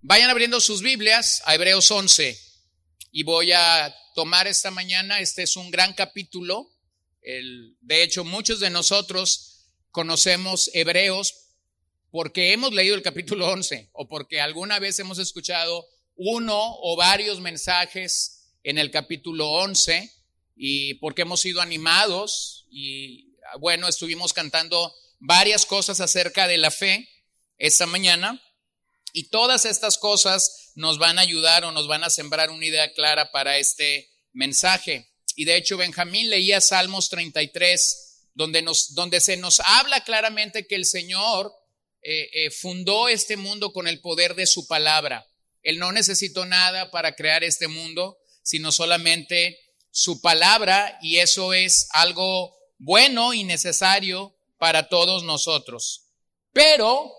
Vayan abriendo sus Biblias a Hebreos 11 y voy a tomar esta mañana, este es un gran capítulo, el, de hecho muchos de nosotros conocemos Hebreos porque hemos leído el capítulo 11 o porque alguna vez hemos escuchado uno o varios mensajes en el capítulo 11 y porque hemos sido animados y bueno, estuvimos cantando varias cosas acerca de la fe esta mañana. Y todas estas cosas nos van a ayudar o nos van a sembrar una idea clara para este mensaje. Y de hecho, Benjamín leía Salmos 33, donde, nos, donde se nos habla claramente que el Señor eh, eh, fundó este mundo con el poder de su palabra. Él no necesitó nada para crear este mundo, sino solamente su palabra, y eso es algo bueno y necesario para todos nosotros. Pero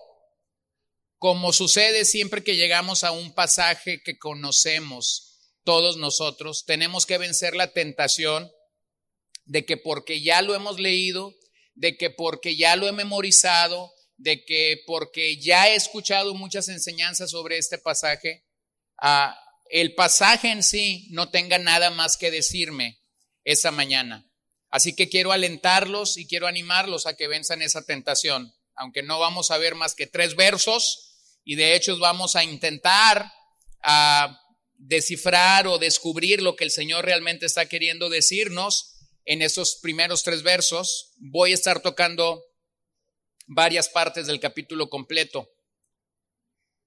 como sucede siempre que llegamos a un pasaje que conocemos todos nosotros, tenemos que vencer la tentación de que porque ya lo hemos leído, de que porque ya lo he memorizado, de que porque ya he escuchado muchas enseñanzas sobre este pasaje, ah, el pasaje en sí no tenga nada más que decirme esa mañana. Así que quiero alentarlos y quiero animarlos a que venzan esa tentación, aunque no vamos a ver más que tres versos y de hecho vamos a intentar descifrar o descubrir lo que el Señor realmente está queriendo decirnos en esos primeros tres versos. Voy a estar tocando varias partes del capítulo completo.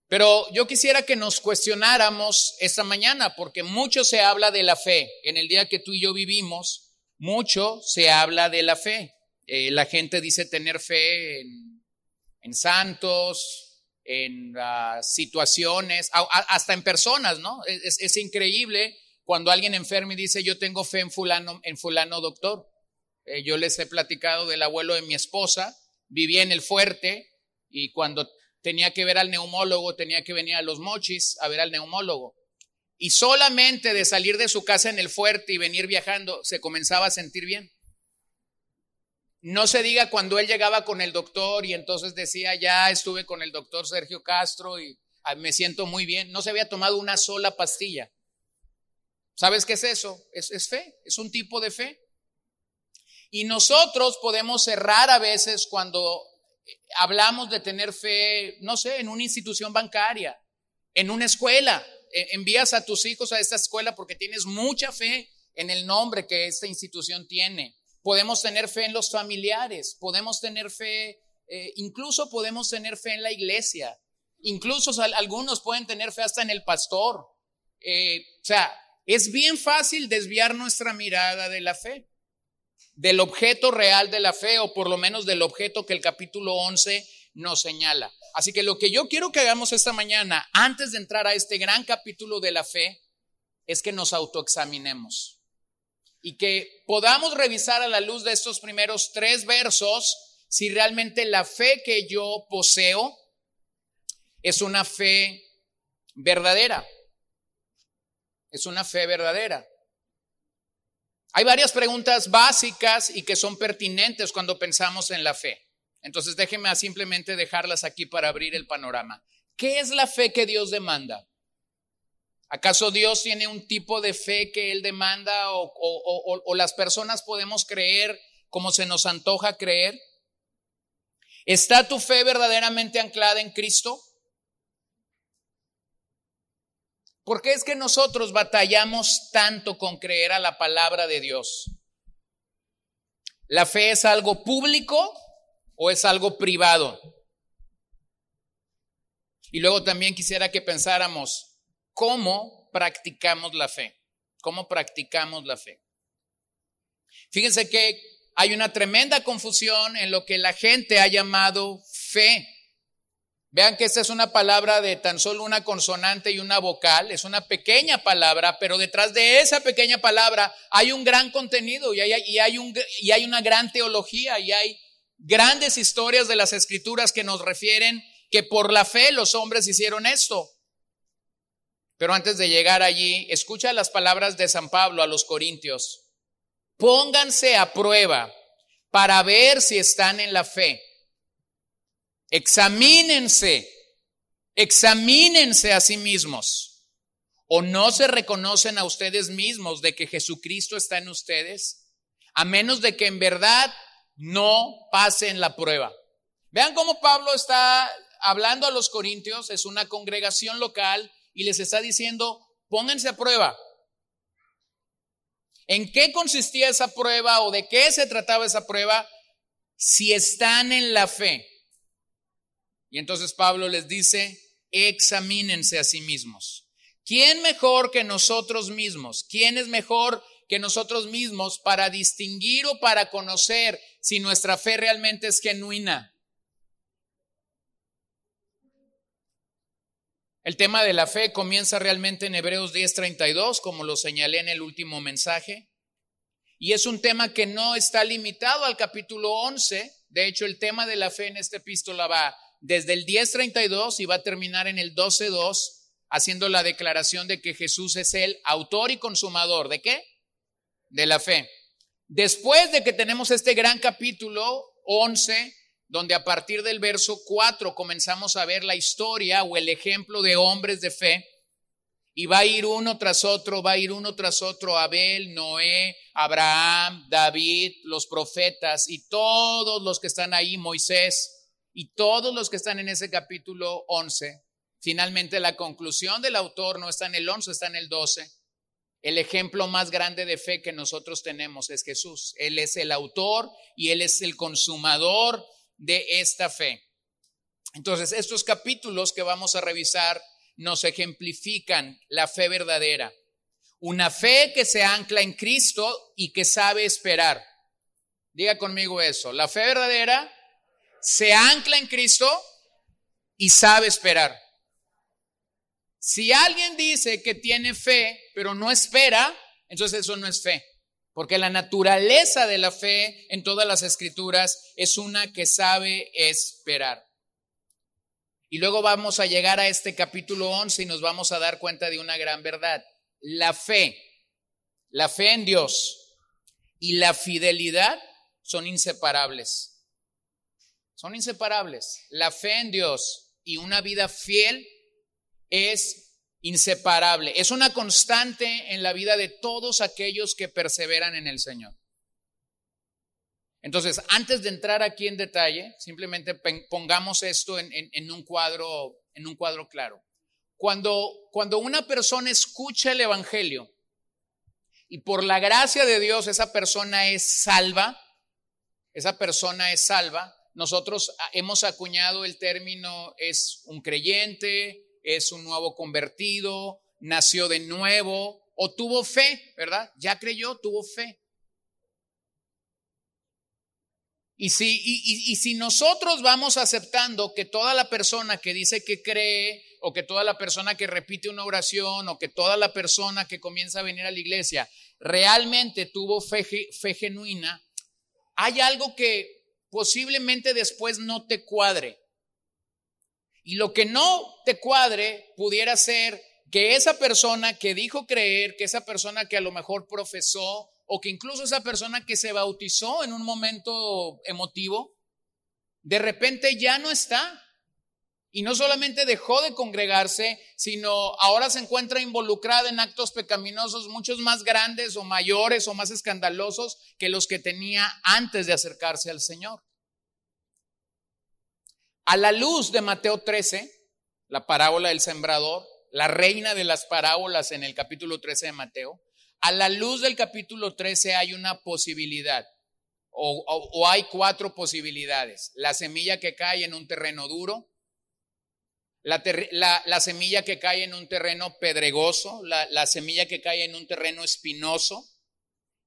Pero yo quisiera que nos cuestionáramos esta mañana, porque mucho se habla de la fe. En el día que tú y yo vivimos, mucho se habla de la fe. Eh, la gente dice tener fe en santos, en situaciones, hasta en personas, ¿no? Es, increíble cuando alguien enferma y dice, yo tengo fe en fulano, en fulano doctor. Eh, yo les he platicado del abuelo de mi esposa, vivía en el fuerte y cuando tenía que ver al neumólogo, tenía que venir a los mochis a ver al neumólogo. Y solamente de salir de su casa en el fuerte y venir viajando, se comenzaba a sentir bien. No se diga cuando él llegaba con el doctor y entonces decía, ya estuve con el doctor Sergio Castro y ah, me siento muy bien. No se había tomado una sola pastilla. ¿Sabes qué es eso? Es, fe, es un tipo de fe. Y nosotros podemos errar a veces cuando hablamos de tener fe, no sé, en una institución bancaria, en una escuela. E, envías a tus hijos a esta escuela porque tienes mucha fe en el nombre que esta institución tiene. Podemos tener fe en los familiares, podemos tener fe, eh, incluso podemos tener fe en la iglesia, incluso algunos pueden tener fe hasta en el pastor. Eh, o sea, es bien fácil desviar nuestra mirada de la fe, del objeto real de la fe, o por lo menos del objeto que el capítulo 11 nos señala. Así que lo que yo quiero que hagamos esta mañana, antes de entrar a este gran capítulo de la fe, es que nos autoexaminemos y que podamos revisar a la luz de estos primeros tres versos si realmente la fe que yo poseo es una fe verdadera. Es una fe verdadera. Hay varias preguntas básicas y que son pertinentes cuando pensamos en la fe. Entonces déjenme simplemente dejarlas aquí para abrir el panorama. ¿Qué es la fe que Dios demanda? ¿Acaso Dios tiene un tipo de fe que Él demanda o, las personas podemos creer como se nos antoja creer? ¿Está tu fe verdaderamente anclada en Cristo? ¿Por qué es que nosotros batallamos tanto con creer a la palabra de Dios? ¿La fe es algo público o es algo privado? Y luego también quisiera que pensáramos, cómo practicamos la fe. ¿Cómo practicamos la fe? Fíjense que hay una tremenda confusión en lo que la gente ha llamado fe. Vean que esta es una palabra de tan solo una consonante y una vocal, es una pequeña palabra, pero detrás de esa pequeña palabra hay un gran contenido y hay, y hay, un, y hay una gran teología y hay grandes historias de las escrituras que nos refieren que por la fe los hombres hicieron esto. Pero antes de llegar allí, escucha las palabras de San Pablo a los Corintios. Pónganse a prueba para ver si están en la fe. Examínense examínense a sí mismos. ¿O no se reconocen a ustedes mismos de que Jesucristo está en ustedes? A menos de que en verdad no pasen la prueba. Vean cómo Pablo está hablando a los corintios, es una congregación local y les está diciendo, pónganse a prueba. ¿En qué consistía esa prueba o de qué se trataba esa prueba? Si están en la fe. Y entonces Pablo les dice, examínense a sí mismos. ¿Quién mejor que nosotros mismos? ¿Quién es mejor que nosotros mismos para distinguir o para conocer si nuestra fe realmente es genuina? El tema de la fe comienza realmente en Hebreos 10:32, como lo señalé en el último mensaje. Y es un tema que no está limitado al capítulo 11. De hecho, el tema de la fe en esta epístola va desde el 10:32 y va a terminar en el 12:2, haciendo la declaración de que Jesús es el autor y consumador. ¿De qué? De la fe. Después de que tenemos este gran capítulo 11, donde a partir del verso 4 comenzamos a ver la historia o el ejemplo de hombres de fe. Y va a ir uno tras otro, va a ir uno tras otro, Abel, Noé, Abraham, David, los profetas y todos los que están ahí, Moisés, y todos los que están en ese capítulo 11. Finalmente la conclusión del autor no está en el 11, está en el 12. El ejemplo más grande de fe que nosotros tenemos es Jesús. Él es el autor y Él es el consumador de esta fe. Entonces, estos capítulos que vamos a revisar nos ejemplifican la fe verdadera. Una fe que se ancla en Cristo y que sabe esperar. Diga conmigo eso. La fe verdadera se ancla en Cristo y sabe esperar. Si alguien dice que tiene fe, pero no espera, entonces eso no es fe. Porque la naturaleza de la fe en todas las escrituras es una que sabe esperar. Y luego vamos a llegar a este capítulo 11 y nos vamos a dar cuenta de una gran verdad. La fe, la fe en Dios y la fidelidad son inseparables. Son inseparables. La fe en Dios y una vida fiel es inseparable. Es una constante en la vida de todos aquellos que perseveran en el Señor. Entonces, antes de entrar aquí en detalle, simplemente pongamos esto en, un, cuadro, en un cuadro claro. Cuando, cuando una persona escucha el Evangelio y por la gracia de Dios esa persona es salva, esa persona es salva, nosotros hemos acuñado el término es un creyente, es un nuevo convertido, nació de nuevo o tuvo fe, ¿verdad? Ya creyó, tuvo fe. Y si, nosotros vamos aceptando que toda la persona que dice que cree, o que toda la persona que repite una oración, o que toda la persona que comienza a venir a la iglesia realmente tuvo fe, fe genuina, hay algo que posiblemente después no te cuadre. Y lo que no te cuadre pudiera ser que esa persona que dijo creer, que esa persona que a lo mejor profesó, o que incluso esa persona que se bautizó en un momento emotivo, de repente ya no está. Y no solamente dejó de congregarse, sino ahora se encuentra involucrada en actos pecaminosos muchos más grandes o mayores o más escandalosos que los que tenía antes de acercarse al Señor. A la luz de Mateo 13, la parábola del sembrador, la reina de las parábolas en el capítulo 13 de Mateo, a la luz del capítulo 13 hay una posibilidad, o, hay cuatro posibilidades. La semilla que cae en un terreno duro, la, semilla que cae en un terreno pedregoso, la semilla que cae en un terreno espinoso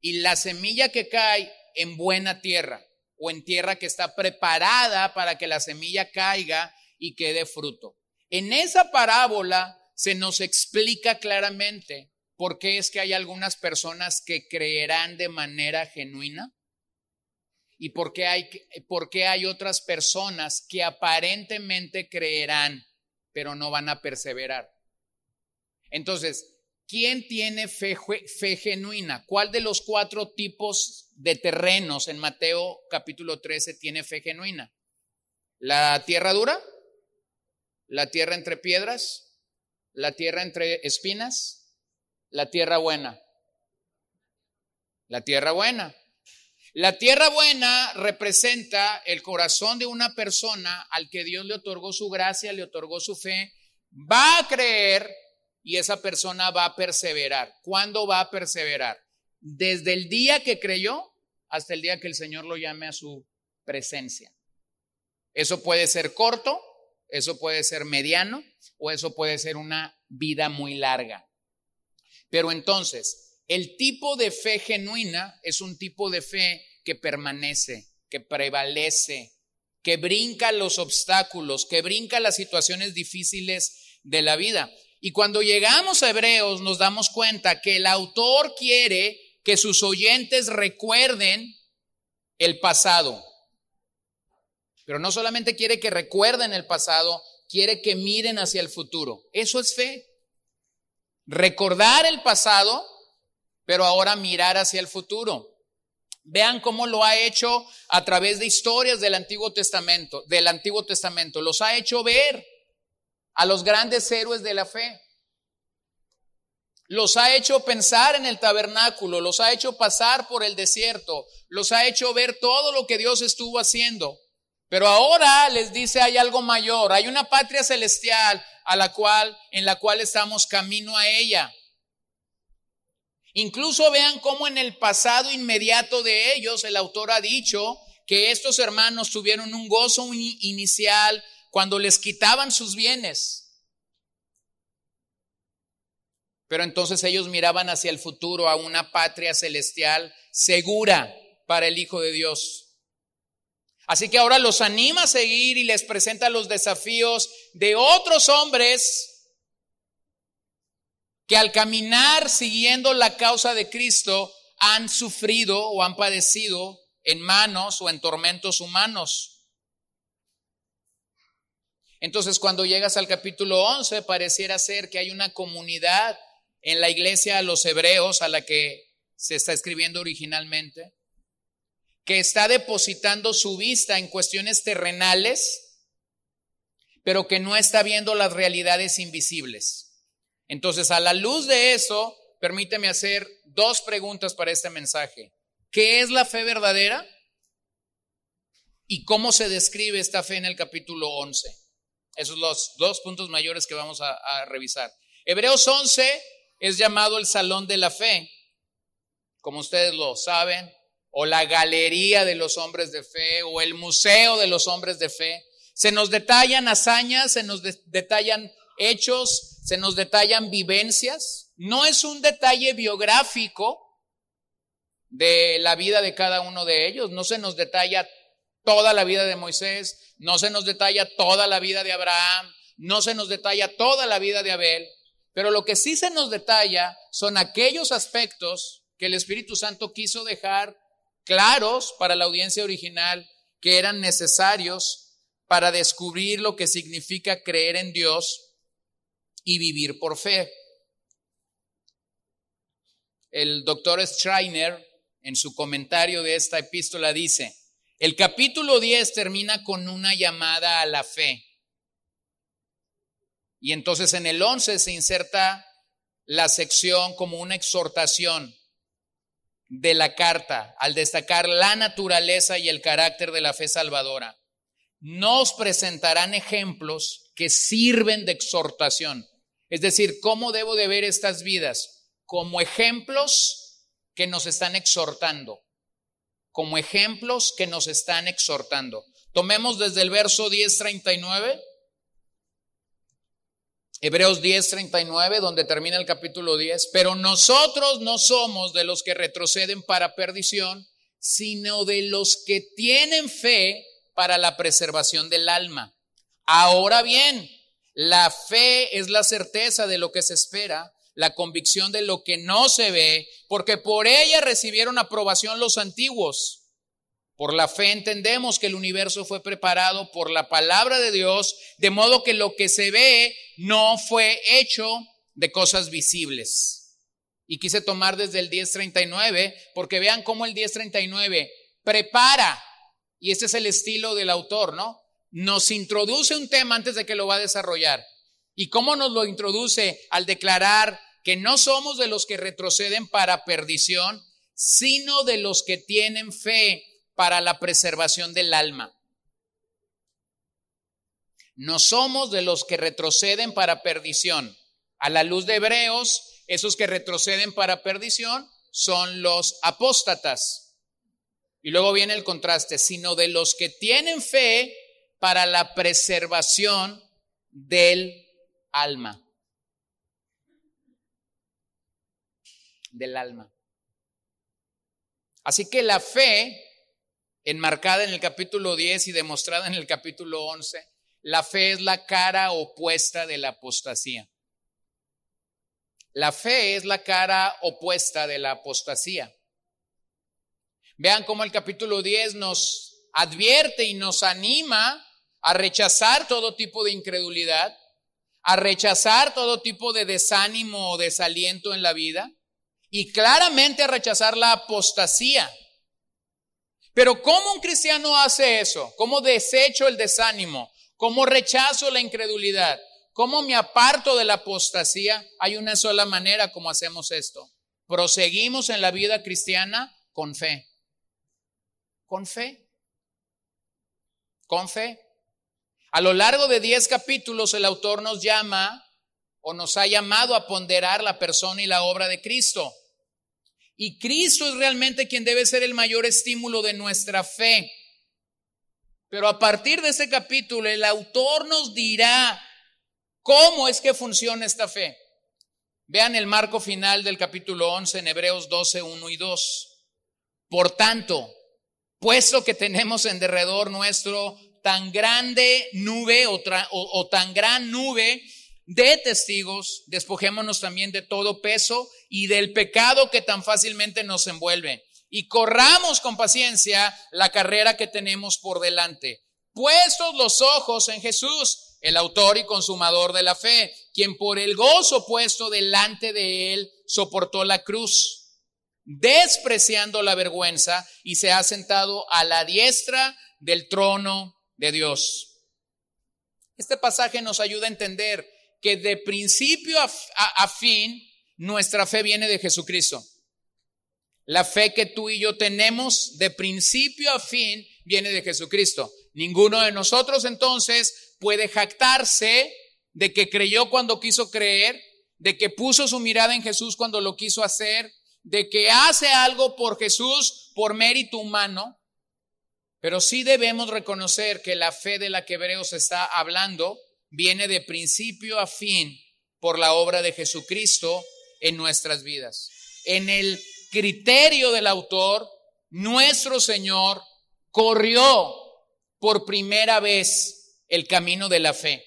y la semilla que cae en buena tierra o en tierra que está preparada para que la semilla caiga y quede fruto. En esa parábola se nos explica claramente por qué es que hay algunas personas que creerán de manera genuina y por qué hay, por qué hay otras personas que aparentemente creerán, pero no van a perseverar. Entonces, ¿Quién tiene fe, fe, genuina? ¿Cuál de los cuatro tipos de terrenos en Mateo capítulo 13 tiene fe genuina? ¿La tierra dura? La tierra entre piedras, la tierra entre espinas, la tierra buena. La tierra buena. La tierra buena representa el corazón de una persona al que Dios le otorgó su gracia, le otorgó su fe, va a creer y esa persona va a perseverar. ¿Cuándo va a perseverar? Desde el día que creyó hasta el día que el Señor lo llame a su presencia. Eso puede ser corto, eso puede ser mediano o eso puede ser una vida muy larga. Pero entonces, el tipo de fe genuina es un tipo de fe que permanece, que prevalece, que brinca los obstáculos, que brinca las situaciones difíciles de la vida. Y cuando llegamos a Hebreos nos damos cuenta que el autor quiere que sus oyentes recuerden el pasado. Pero no solamente quiere que recuerden el pasado, quiere que miren hacia el futuro. Eso es fe. Recordar el pasado pero ahora mirar hacia el futuro. Vean cómo lo ha hecho a través de historias del Antiguo Testamento, del Antiguo Testamento. Los ha hecho ver a los grandes héroes de la fe. Los ha hecho pensar en el tabernáculo, los ha hecho pasar por el desierto, los ha hecho ver todo lo que Dios estuvo haciendo. Pero ahora les dice hay algo mayor, hay una patria celestial a la cual en la cual estamos camino a ella. Incluso vean cómo en el pasado inmediato de ellos el autor ha dicho que estos hermanos tuvieron un gozo inicial cuando les quitaban sus bienes. Pero entonces ellos miraban hacia el futuro a una patria celestial segura para el Hijo de Dios. Así que ahora los anima a seguir y les presenta los desafíos de otros hombres que al caminar siguiendo la causa de Cristo han sufrido o han padecido en manos o en tormentos humanos. Entonces, cuando llegas al capítulo 11, pareciera ser que hay una comunidad en la iglesia de los hebreos a la que se está escribiendo originalmente, que está depositando su vista en cuestiones terrenales, pero que no está viendo las realidades invisibles. Entonces, a la luz de eso, permíteme hacer dos preguntas para este mensaje. ¿Qué es la fe verdadera? ¿Y cómo se describe esta fe en el capítulo 11? Esos son los dos puntos mayores que vamos a, revisar. Hebreos 11 es llamado el Salón de la Fe, como ustedes lo saben, o la Galería de los Hombres de Fe, o el Museo de los Hombres de Fe. Se nos detallan hazañas, se nos detallan hechos, se nos detallan vivencias. No es un detalle biográfico de la vida de cada uno de ellos. No se nos detalla toda la vida de Moisés, no se nos detalla toda la vida de Abraham, no se nos detalla toda la vida de Abel. Pero lo que sí se nos detalla son aquellos aspectos que el Espíritu Santo quiso dejar claros para la audiencia original que eran necesarios para descubrir lo que significa creer en Dios y vivir por fe. El doctor Schreiner, en su comentario de esta epístola, dice, el capítulo 10 termina con una llamada a la fe. Y entonces en el 11 se inserta la sección como una exhortación de la carta al destacar la naturaleza y el carácter de la fe salvadora. Nos presentarán ejemplos que sirven de exhortación. Es decir, ¿cómo debo de ver estas vidas? Como ejemplos que nos están exhortando, como ejemplos que nos están exhortando. Tomemos desde el verso 10:39, Hebreos 10:39, donde termina el capítulo 10, pero nosotros no somos de los que retroceden para perdición, sino de los que tienen fe para la preservación del alma. Ahora bien, la fe es la certeza de lo que se espera, la convicción de lo que no se ve, porque por ella recibieron aprobación los antiguos. Por la fe entendemos que el universo fue preparado por la palabra de Dios, de modo que lo que se ve no fue hecho de cosas visibles. Y quise tomar desde el 1039, porque vean cómo el 1039 prepara, y este es el estilo del autor, ¿no? nos introduce un tema antes de que lo va a desarrollar. ¿Y cómo nos lo introduce al declarar que no somos de los que retroceden para perdición, sino de los que tienen fe para la preservación del alma? No somos de los que retroceden para perdición. A la luz de Hebreos, esos que retroceden para perdición son los apóstatas. Y luego viene el contraste, sino de los que tienen fe para la preservación del alma. Del alma. Así que la fe, enmarcada en el capítulo 10 y demostrada en el capítulo 11, la fe es la cara opuesta de la apostasía. La fe es la cara opuesta de la apostasía. Vean cómo el capítulo 10 nos advierte y nos anima a rechazar todo tipo de incredulidad, a rechazar todo tipo de desánimo o desaliento en la vida y claramente rechazar la apostasía. Pero ¿cómo un cristiano hace eso? ¿Cómo desecho el desánimo? ¿Cómo rechazo la incredulidad? ¿Cómo me aparto de la apostasía? Hay una sola manera como hacemos esto. Proseguimos en la vida cristiana con fe. Con fe. Con fe. A lo largo de diez capítulos el autor nos llama o nos ha llamado a ponderar la persona y la obra de Cristo. Y Cristo es realmente quien debe ser el mayor estímulo de nuestra fe. Pero a partir de ese capítulo el autor nos dirá cómo es que funciona esta fe. Vean el marco final del capítulo 11 en Hebreos 12, 1 y 2. Por tanto, puesto que tenemos en derredor nuestro tan grande nube o, tan gran nube de testigos, despojémonos también de todo peso y del pecado que tan fácilmente nos envuelve. Y corramos con paciencia la carrera que tenemos por delante, puestos los ojos en Jesús, el autor y consumador de la fe, quien por el gozo puesto delante de él soportó la cruz, despreciando la vergüenza, y se ha sentado a la diestra del trono de Dios. Este pasaje nos ayuda a entender que de principio a, fin nuestra fe viene de Jesucristo. La fe que tú y yo tenemos de principio a fin viene de Jesucristo. Ninguno de nosotros entonces puede jactarse de que creyó cuando quiso creer, de que puso su mirada en Jesús cuando lo quiso hacer, de que hace algo por Jesús por mérito humano, pero sí debemos reconocer que la fe de la que Hebreos está hablando viene de principio a fin por la obra de Jesucristo en nuestras vidas. En el criterio del autor, nuestro Señor corrió por primera vez el camino de la fe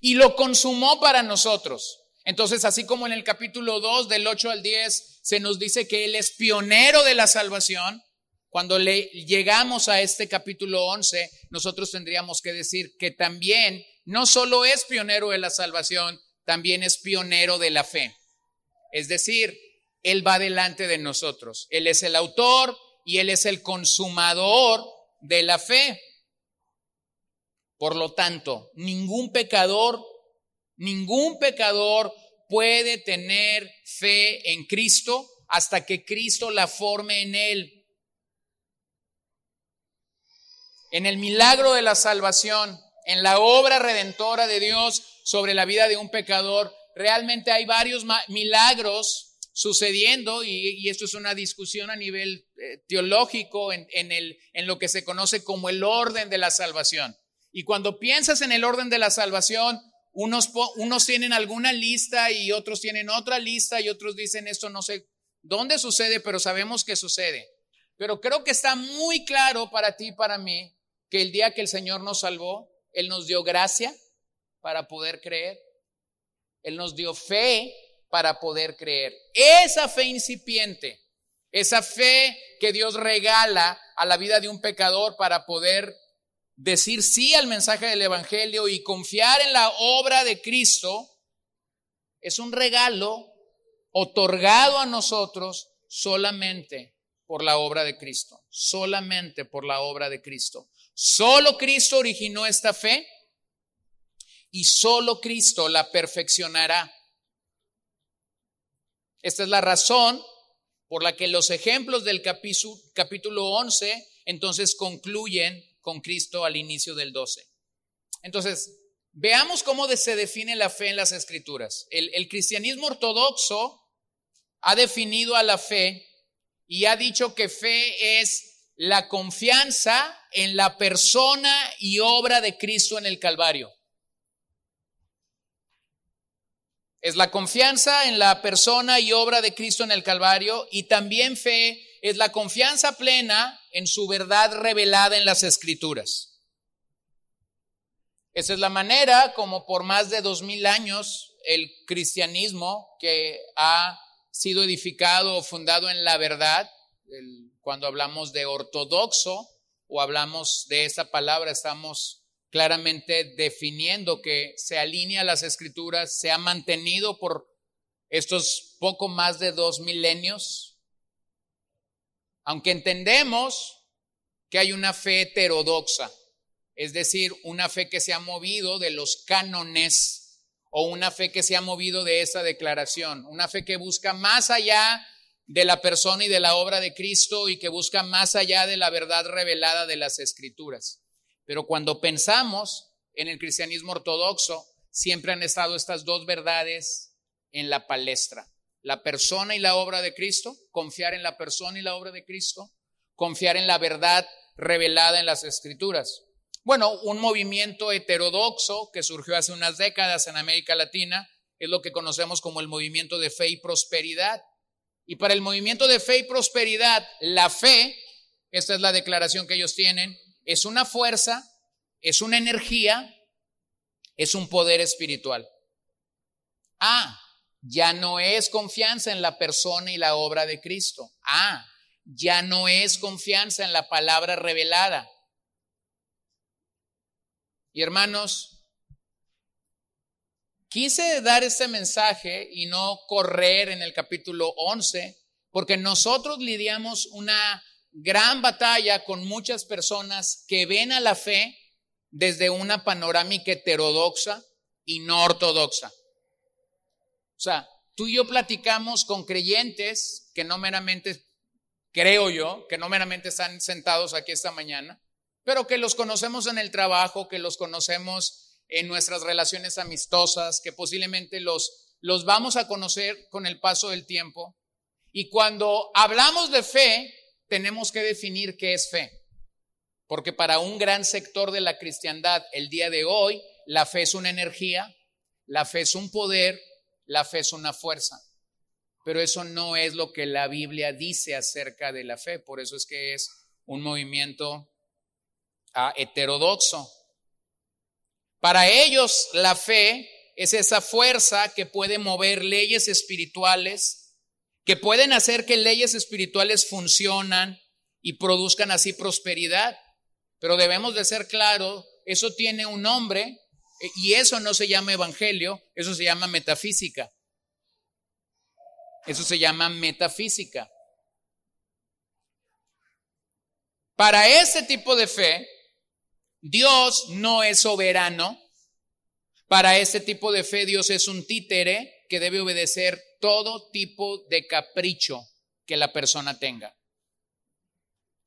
y lo consumó para nosotros. Entonces, así como en el capítulo 2 del 8 al 10 se nos dice que Él es pionero de la salvación, cuando le llegamos a este capítulo 11, nosotros tendríamos que decir que también no solo es pionero de la salvación, también es pionero de la fe. Es decir, Él va delante de nosotros. Él es el autor y Él es el consumador de la fe. Por lo tanto, ningún pecador, ningún pecador puede tener fe en Cristo hasta que Cristo la forme en Él. En el milagro de la salvación, en la obra redentora de Dios sobre la vida de un pecador, realmente hay varios milagros sucediendo y, esto es una discusión a nivel eh, teológico en, el, en lo que se conoce como el orden de la salvación. Y cuando piensas en el orden de la salvación, unos, unos tienen alguna lista y otros tienen otra lista y otros dicen esto no sé dónde sucede, pero sabemos que sucede. Pero creo que está muy claro para ti y para mí que el día que el Señor nos salvó, Él nos dio gracia para poder creer. Él nos dio fe para poder creer. Esa fe incipiente, esa fe que Dios regala a la vida de un pecador para poder decir sí al mensaje del Evangelio y confiar en la obra de Cristo, es un regalo otorgado a nosotros solamente por la obra de Cristo, solamente por la obra de Cristo. Solo Cristo originó esta fe y solo Cristo la perfeccionará. Esta es la razón por la que los ejemplos del capítulo 11 entonces concluyen con Cristo al inicio del 12. Entonces, veamos cómo se define la fe en las escrituras. El, el cristianismo ortodoxo ha definido a la fe y ha dicho que fe es la confianza en la persona y obra de Cristo en el Calvario. Es la confianza en la persona y obra de Cristo en el Calvario y también fe es la confianza plena en su verdad revelada en las Escrituras. Esa es la manera como por más de dos mil años el cristianismo que ha sido edificado o fundado en la verdad, cuando hablamos de ortodoxo o hablamos de esa palabra, estamos claramente definiendo que se alinea a las escrituras, se ha mantenido por estos poco más de dos milenios, aunque entendemos que hay una fe heterodoxa, es decir, una fe que se ha movido de los cánones o una fe que se ha movido de esa declaración, una fe que busca más allá de la persona y de la obra de Cristo y que busca más allá de la verdad revelada de las escrituras. Pero cuando pensamos en el cristianismo ortodoxo, siempre han estado estas dos verdades en la palestra. La persona y la obra de Cristo, confiar en la persona y la obra de Cristo, confiar en la verdad revelada en las escrituras. Bueno, un movimiento heterodoxo que surgió hace unas décadas en América Latina es lo que conocemos como el movimiento de fe y prosperidad. Y para el movimiento de fe y prosperidad, la fe, esta es la declaración que ellos tienen, es una fuerza, es una energía, es un poder espiritual. Ah, ya no es confianza en la persona y la obra de Cristo. Ah, ya no es confianza en la palabra revelada. Y hermanos, quise dar este mensaje y no correr en el capítulo 11, porque nosotros lidiamos una gran batalla con muchas personas que ven a la fe desde una panorámica heterodoxa y no ortodoxa. O sea, tú y yo platicamos con creyentes que no meramente, creo yo, que no meramente están sentados aquí esta mañana, pero que los conocemos en el trabajo, que los conocemos en nuestras relaciones amistosas, que posiblemente los, los vamos a conocer con el paso del tiempo. Y cuando hablamos de fe, tenemos que definir qué es fe. Porque para un gran sector de la cristiandad el día de hoy, la fe es una energía, la fe es un poder, la fe es una fuerza. Pero eso no es lo que la Biblia dice acerca de la fe. Por eso es que es un movimiento ah, heterodoxo. Para ellos la fe es esa fuerza que puede mover leyes espirituales que pueden hacer que leyes espirituales funcionan y produzcan así prosperidad. Pero debemos de ser claros, eso tiene un nombre eh, y eso no se llama evangelio, eso se llama metafísica. Eso se llama metafísica. Para ese tipo de fe, Dios no es soberano. Para ese tipo de fe, Dios es un títere que debe obedecer todo tipo de capricho que la persona tenga.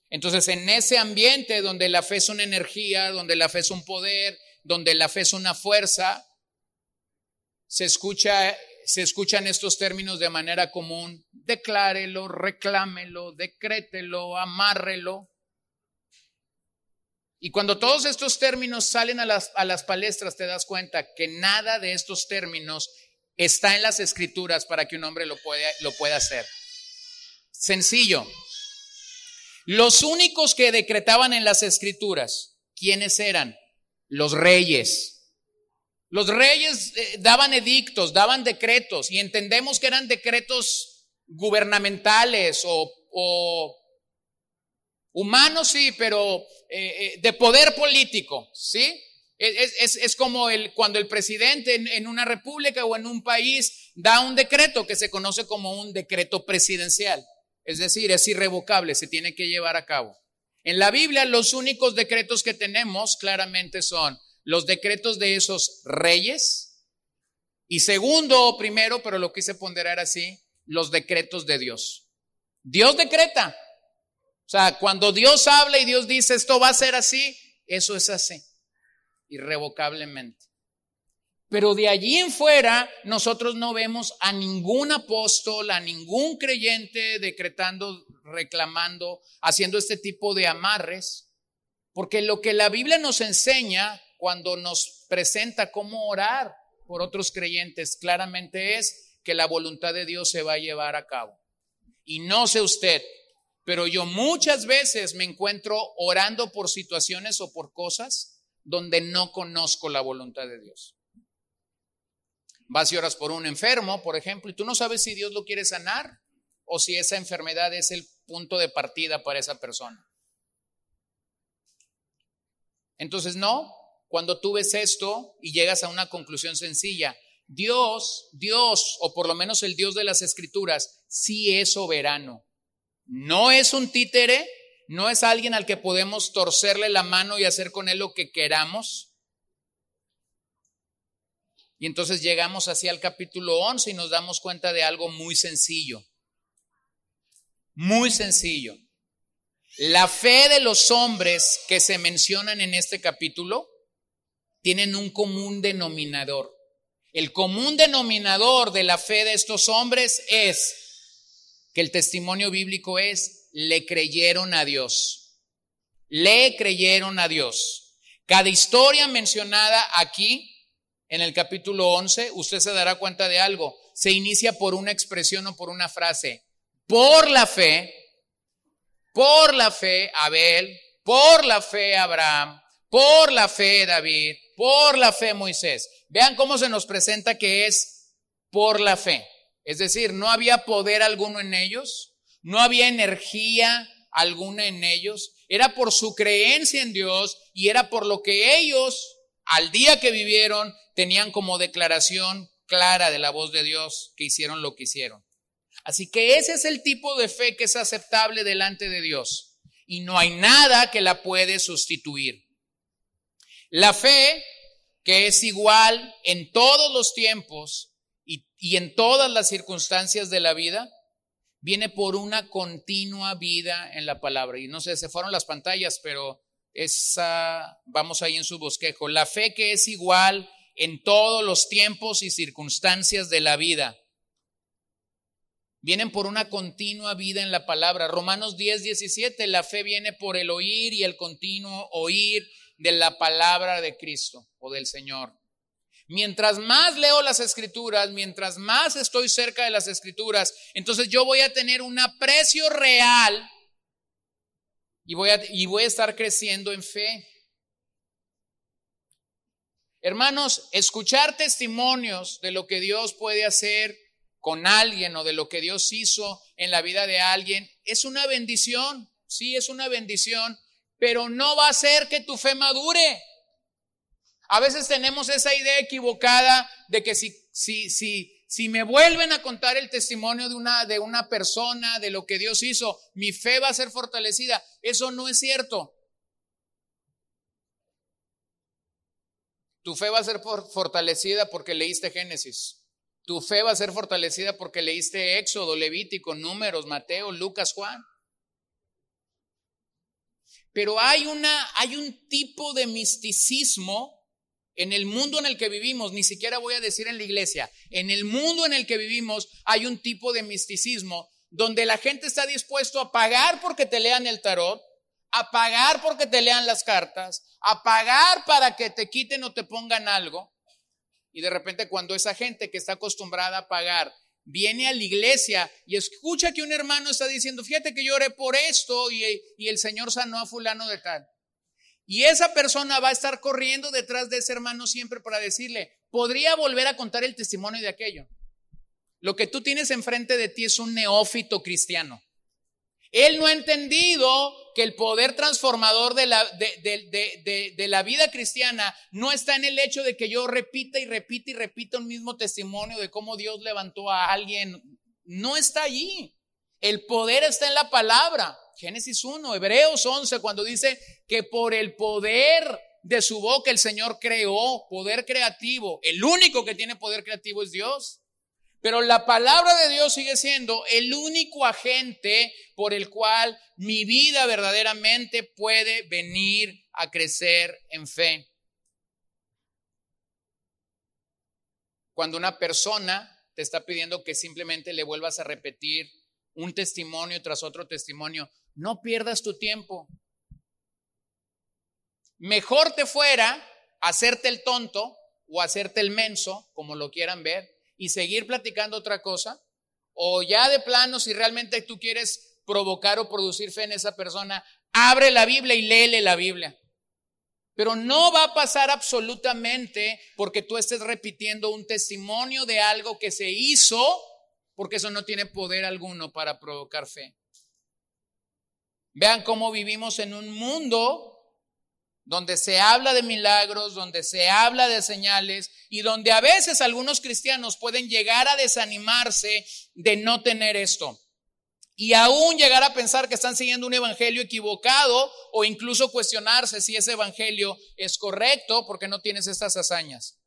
Entonces, en ese ambiente donde la fe es una energía, donde la fe es un poder, donde la fe es una fuerza, se escucha se escuchan estos términos de manera común, declárelo, reclámelo, decrételo, amárrelo. Y cuando todos estos términos salen a las, a las palestras, te das cuenta que nada de estos términos está en las escrituras para que un hombre lo pueda, lo pueda hacer. Sencillo. Los únicos que decretaban en las escrituras, ¿quiénes eran? Los reyes. Los reyes eh, daban edictos, daban decretos y entendemos que eran decretos gubernamentales o, humanos, sí, pero eh, eh, de poder político, ¿sí? Es, como el, cuando el presidente en, una república o en un país da un decreto que se conoce como un decreto presidencial. Es decir, es irrevocable, se tiene que llevar a cabo. En la Biblia los únicos decretos que tenemos claramente son los decretos de esos reyes y segundo o primero, pero lo quise ponderar así, los decretos de Dios. Dios decreta. O sea, cuando Dios habla y Dios dice esto va a ser así, eso es así, irrevocablemente. Pero de allí en fuera, nosotros no vemos a ningún apóstol, a ningún creyente decretando, reclamando, haciendo este tipo de amarres, porque lo que la Biblia nos enseña cuando nos presenta cómo orar por otros creyentes, claramente es que la voluntad de Dios se va a llevar a cabo. Y no sé usted, pero yo muchas veces me encuentro orando por situaciones o por cosas donde no conozco la voluntad de Dios vas y oras por un enfermo, por ejemplo, y tú no sabes si Dios lo quiere sanar o si esa enfermedad es el punto de partida para esa persona. Entonces, no, cuando tú ves esto y llegas a una conclusión sencilla, Dios, Dios, o por lo menos el Dios de las Escrituras, sí es soberano. No es un títere, no es alguien al que podemos torcerle la mano y hacer con él lo que queramos. Y entonces llegamos así al capítulo 11 y nos damos cuenta de algo muy sencillo. Muy sencillo. La fe de los hombres que se mencionan en este capítulo tienen un común denominador. El común denominador de la fe de estos hombres es que el testimonio bíblico es, le creyeron a Dios. Le creyeron a Dios. Cada historia mencionada aquí en el capítulo 11, usted se dará cuenta de algo. Se inicia por una expresión o por una frase. Por la fe, por la fe Abel, por la fe Abraham, por la fe David, por la fe Moisés. Vean cómo se nos presenta que es por la fe. Es decir, no había poder alguno en ellos, no había energía alguna en ellos, era por su creencia en Dios y era por lo que ellos al día que vivieron tenían como declaración clara de la voz de Dios que hicieron lo que hicieron. Así que ese es el tipo de fe que es aceptable delante de Dios y no hay nada que la puede sustituir. La fe que es igual en todos los tiempos y, en todas las circunstancias de la vida, viene por una continua vida en la palabra. Y no sé, se fueron las pantallas, pero esa, vamos ahí en su bosquejo. La fe que es igual en todos los tiempos y circunstancias de la vida. Vienen por una continua vida en la palabra. Romanos 10, 17, la fe viene por el oír y el continuo oír de la palabra de Cristo o del Señor. Mientras más leo las escrituras, mientras más estoy cerca de las escrituras, entonces yo voy a tener un aprecio real y voy a, y voy a estar creciendo en fe. Hermanos, escuchar testimonios de lo que Dios puede hacer con alguien o de lo que Dios hizo en la vida de alguien es una bendición, sí, es una bendición, pero no va a hacer que tu fe madure. A veces tenemos esa idea equivocada de que si, si, si, si me vuelven a contar el testimonio de una, de una persona, de lo que Dios hizo, mi fe va a ser fortalecida. Eso no es cierto. Tu fe va a ser fortalecida porque leíste Génesis. Tu fe va a ser fortalecida porque leíste Éxodo, Levítico, Números, Mateo, Lucas, Juan. Pero hay una hay un tipo de misticismo en el mundo en el que vivimos, ni siquiera voy a decir en la iglesia, en el mundo en el que vivimos hay un tipo de misticismo donde la gente está dispuesto a pagar porque te lean el tarot, a pagar porque te lean las cartas, a pagar para que te quiten o te pongan algo. Y de repente cuando esa gente que está acostumbrada a pagar viene a la iglesia y escucha que un hermano está diciendo, fíjate que yo oré por esto y, y el Señor sanó a fulano de tal. Y esa persona va a estar corriendo detrás de ese hermano siempre para decirle, podría volver a contar el testimonio de aquello. Lo que tú tienes enfrente de ti es un neófito cristiano. Él no ha entendido que el poder transformador de la, de, de, la, vida cristiana no está en el hecho de que yo repita y repita y repita un mismo testimonio de cómo Dios levantó a alguien. No está allí. El poder está en la palabra. Génesis 1, Hebreos 11, cuando dice que por el poder de su boca el Señor creó, poder creativo. El único que tiene poder creativo es Dios. Pero la palabra de Dios sigue siendo el único agente por el cual mi vida verdaderamente puede venir a crecer en fe. Cuando una persona te está pidiendo que simplemente le vuelvas a repetir un testimonio tras otro testimonio, no pierdas tu tiempo. Mejor te fuera hacerte el tonto o hacerte el menso, como lo quieran ver, y seguir platicando otra cosa, o ya de plano, si realmente tú quieres provocar o producir fe en esa persona, abre la Biblia y léele la Biblia. Pero no va a pasar absolutamente porque tú estés repitiendo un testimonio de algo que se hizo, porque eso no tiene poder alguno para provocar fe. Vean cómo vivimos en un mundo donde se habla de milagros, donde se habla de señales y donde a veces algunos cristianos pueden llegar a desanimarse de no tener esto. Y aún llegar a pensar que están siguiendo un evangelio equivocado o incluso cuestionarse si ese evangelio es correcto porque no tienes estas hazañas.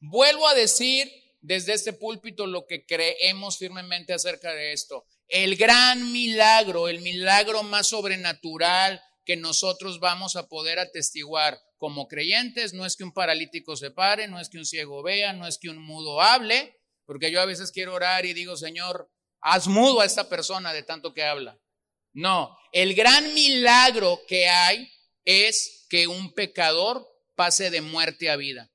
Vuelvo a decir desde este púlpito lo que creemos firmemente acerca de esto. El gran milagro, el milagro más sobrenatural, que nosotros vamos a poder atestiguar como creyentes. No es que un paralítico se pare, no es que un ciego vea, no es que un mudo hable, porque yo a veces quiero orar y digo, Señor, haz mudo a esta persona de tanto que habla. No, el gran milagro que hay es que un pecador pase de muerte a vida.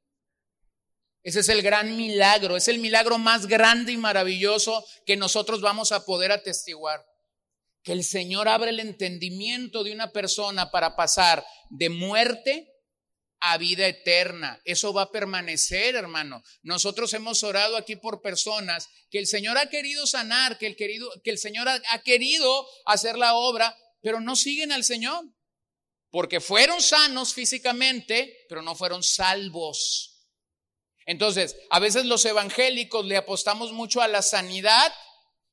Ese es el gran milagro, es el milagro más grande y maravilloso que nosotros vamos a poder atestiguar que el Señor abre el entendimiento de una persona para pasar de muerte a vida eterna. Eso va a permanecer, hermano. Nosotros hemos orado aquí por personas que el Señor ha querido sanar, que el, querido, que el Señor ha, ha querido hacer la obra, pero no siguen al Señor. Porque fueron sanos físicamente, pero no fueron salvos. Entonces, a veces los evangélicos le apostamos mucho a la sanidad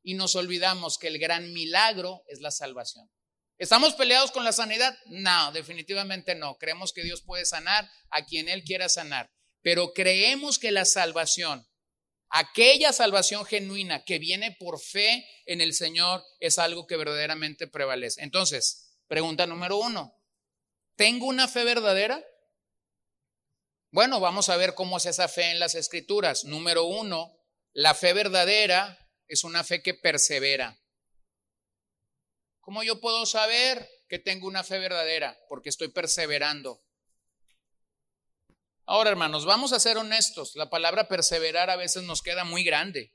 y nos olvidamos que el gran milagro es la salvación. ¿Estamos peleados con la sanidad? No, definitivamente no. Creemos que Dios puede sanar a quien Él quiera sanar, pero creemos que la salvación, aquella salvación genuina que viene por fe en el Señor, es algo que verdaderamente prevalece. Entonces, pregunta número uno, ¿tengo una fe verdadera? Bueno, vamos a ver cómo es esa fe en las escrituras. Número uno, la fe verdadera es una fe que persevera. ¿Cómo yo puedo saber que tengo una fe verdadera? Porque estoy perseverando. Ahora, hermanos, vamos a ser honestos. La palabra perseverar a veces nos queda muy grande.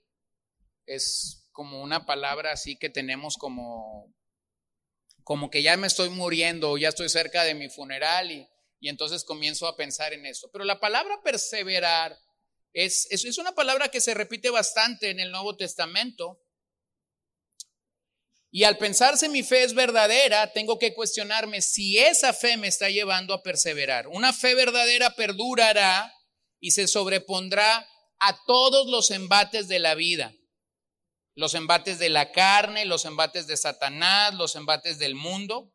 Es como una palabra así que tenemos como, como que ya me estoy muriendo o ya estoy cerca de mi funeral y, y entonces comienzo a pensar en eso. Pero la palabra perseverar es, es, una palabra que se repite bastante en el Nuevo Testamento. Y al pensarse mi fe es verdadera, tengo que cuestionarme si esa fe me está llevando a perseverar. Una fe verdadera perdurará y se sobrepondrá a todos los embates de la vida. Los embates de la carne, los embates de Satanás, los embates del mundo.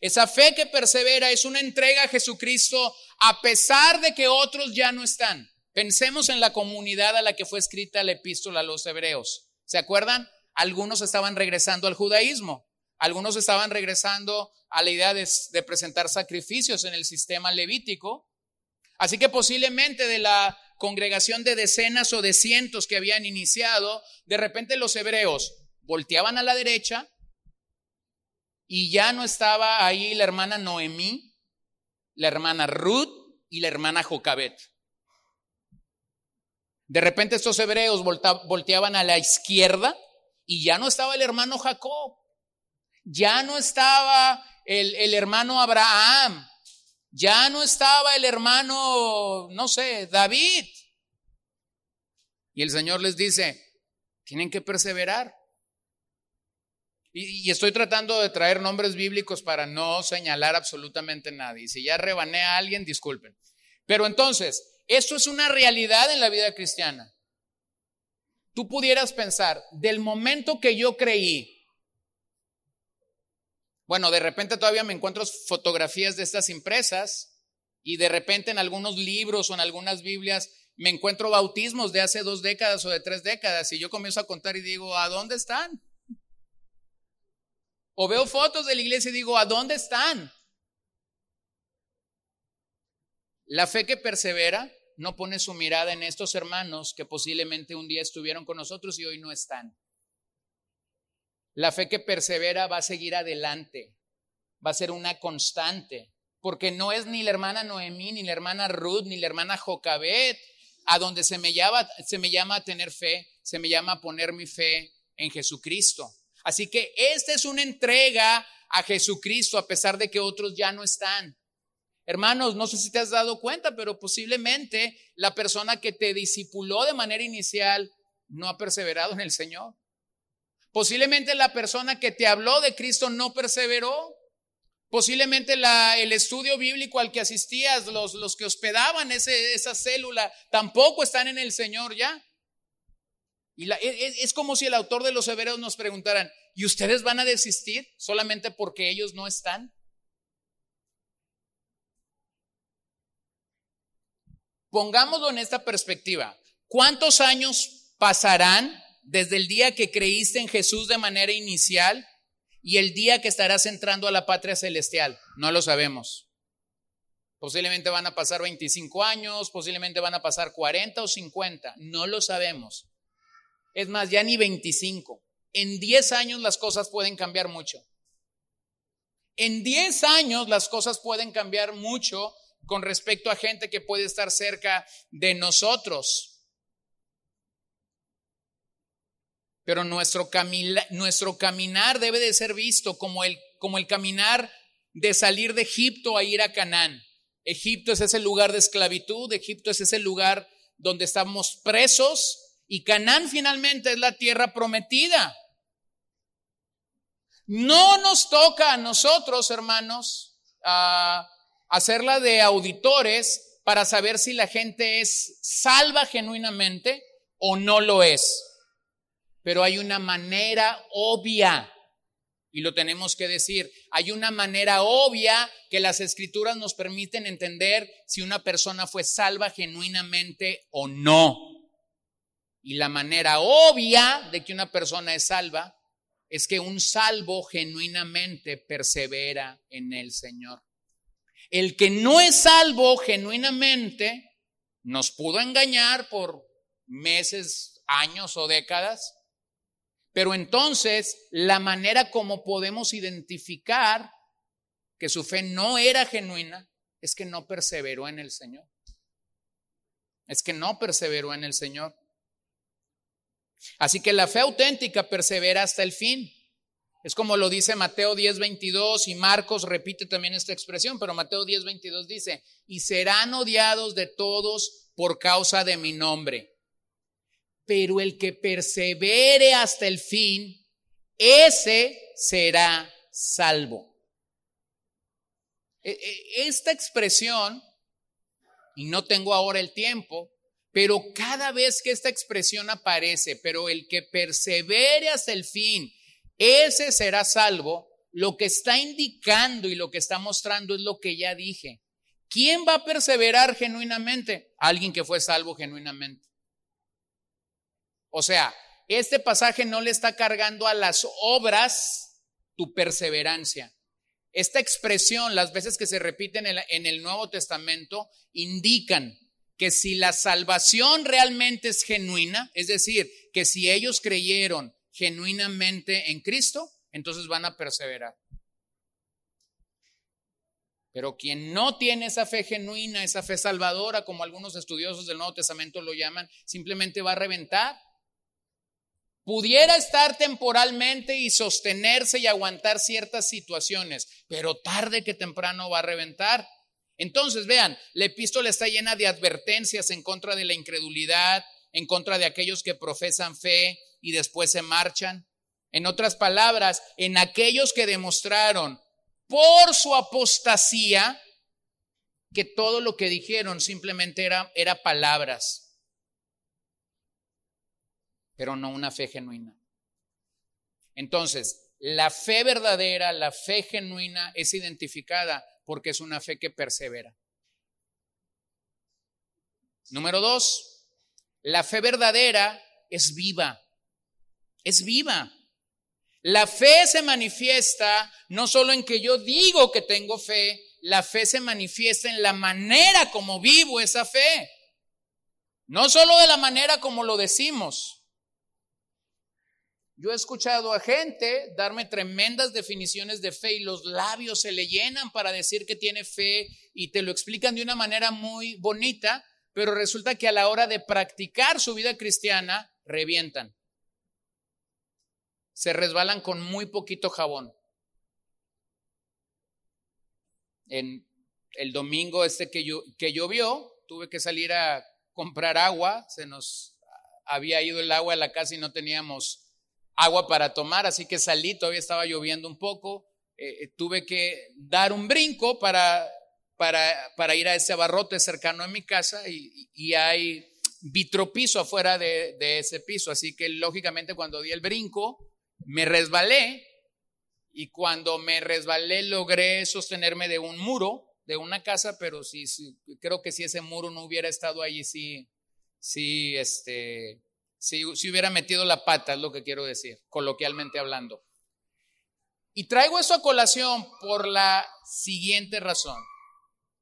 Esa fe que persevera es una entrega a Jesucristo a pesar de que otros ya no están. Pensemos en la comunidad a la que fue escrita la epístola a los hebreos. ¿Se acuerdan? Algunos estaban regresando al judaísmo, algunos estaban regresando a la idea de, presentar sacrificios en el sistema levítico. Así que posiblemente de la congregación de decenas o de cientos que habían iniciado, de repente los hebreos volteaban a la derecha y ya no estaba ahí la hermana Noemí, la hermana Ruth y la hermana Jocabet. De repente estos hebreos volteaban a la izquierda y ya no estaba el hermano Jacob, ya no estaba el, el hermano Abraham, ya no estaba el hermano, no sé, David. Y el Señor les dice, tienen que perseverar. Y, estoy tratando de traer nombres bíblicos para no señalar absolutamente nada. Y si ya rebané a alguien, disculpen. Pero entonces, esto es una realidad en la vida cristiana. Tú pudieras pensar, del momento que yo creí Bueno, de repente todavía me encuentro fotografías de estas impresas y de repente en algunos libros o en algunas Biblias me encuentro bautismos de hace dos décadas o de tres décadas y yo comienzo a contar y digo, ¿a dónde están? O veo fotos de la iglesia y digo, ¿a dónde están? La fe que persevera no pone su mirada en estos hermanos que posiblemente un día estuvieron con nosotros y hoy no están. La fe que persevera va a seguir adelante, va a ser una constante, porque no es ni la hermana Noemí, ni la hermana Ruth, ni la hermana Jocabet, a donde se me, llama, se me llama a tener fe, se me llama a poner mi fe en Jesucristo. Así que esta es una entrega a Jesucristo a pesar de que otros ya no están. Hermanos, no sé si te has dado cuenta, pero posiblemente la persona que te discipuló de manera inicial no ha perseverado en el Señor. Posiblemente la persona que te habló de Cristo no perseveró. Posiblemente el estudio bíblico al que asistías, los, los que hospedaban esa célula, tampoco están en el Señor ya. Es, es, como si el autor de los Hebreos nos preguntaran, ¿y ustedes van a desistir solamente porque ellos no están? Pongámoslo en esta perspectiva. ¿Cuántos años pasarán desde el día que creíste en Jesús de manera inicial y el día que estarás entrando a la patria celestial? No lo sabemos. Posiblemente van a pasar 25 años, posiblemente van a pasar 40 o 50, no lo sabemos. Es más, ya ni 25. En 10 años las cosas pueden cambiar mucho. En 10 años las cosas pueden cambiar mucho con respecto a gente que puede estar cerca de nosotros. Pero nuestro, caminar debe de ser visto como el, como el caminar de salir de Egipto a ir a Canaán. Egipto es ese lugar de esclavitud, Egipto es ese lugar donde estamos presos y Canaán finalmente es la tierra prometida. No nos toca a nosotros, hermanos, hacerla de auditores para saber si la gente es salva genuinamente o no lo es. Pero hay una manera obvia, y lo tenemos que decir, hay una manera obvia que las escrituras nos permiten entender si una persona fue salva genuinamente o no. Y la manera obvia de que una persona es salva es que un salvo genuinamente persevera en el Señor. El que no es salvo genuinamente nos pudo engañar por meses, años o décadas, pero entonces la manera como podemos identificar que su fe no era genuina es que no perseveró en el Señor. Es que no perseveró en el Señor. Así que la fe auténtica persevera hasta el fin. Es como lo dice Mateo 10, 22 y Marcos repite también esta expresión, pero Mateo 10, 22 dice, y serán odiados de todos por causa de mi nombre. Pero el que persevere hasta el fin, ese será salvo. E, e, esta expresión, y no tengo ahora el tiempo, pero cada vez que esta expresión aparece, pero el que persevere hasta el fin, ese será salvo. Lo que está indicando y lo que está mostrando es lo que ya dije. ¿Quién va a perseverar genuinamente? Alguien que fue salvo genuinamente. O sea, este pasaje no le está cargando a las obras tu perseverancia. Esta expresión, las veces que se repiten en, en el Nuevo Testamento, indican que si la salvación realmente es genuina, es decir, que si ellos creyeron genuinamente en Cristo, entonces van a perseverar. Pero quien no tiene esa fe genuina, esa fe salvadora, como algunos estudiosos del Nuevo Testamento lo llaman, simplemente va a reventar. Pudiera estar temporalmente y sostenerse y aguantar ciertas situaciones, pero tarde que temprano va a reventar. Entonces, vean, la epístola está llena de advertencias en contra de la incredulidad, en contra de aquellos que profesan fe y después se marchan. En otras palabras, en aquellos que demostraron por su apostasía que todo lo que dijeron simplemente era, era palabras, pero no una fe genuina. Entonces, la fe verdadera, la fe genuina es identificada porque es una fe que persevera. Número dos, la fe verdadera es viva, es viva. La fe se manifiesta no solo en que yo digo que tengo fe, la fe se manifiesta en la manera como vivo esa fe. No solo de la manera como lo decimos. Yo he escuchado a gente darme tremendas definiciones de fe y los labios se le llenan para decir que tiene fe y te lo explican de una manera muy bonita, pero resulta que a la hora de practicar su vida cristiana, revientan se resbalan con muy poquito jabón. En el domingo este que, yo, que llovió, tuve que salir a comprar agua, se nos había ido el agua a la casa y no teníamos agua para tomar, así que salí, todavía estaba lloviendo un poco, eh, eh, tuve que dar un brinco para, para, para, ir a ese abarrote cercano a mi casa y, y hay vitropiso afuera de, de, ese piso, así que lógicamente cuando di el brinco, me resbalé y cuando me resbalé logré sostenerme de un muro, de una casa, pero sí, creo que si ese muro no hubiera estado allí, sí, sí, este, si hubiera metido la pata, es lo que quiero decir, coloquialmente hablando. Y traigo eso a colación por la siguiente razón.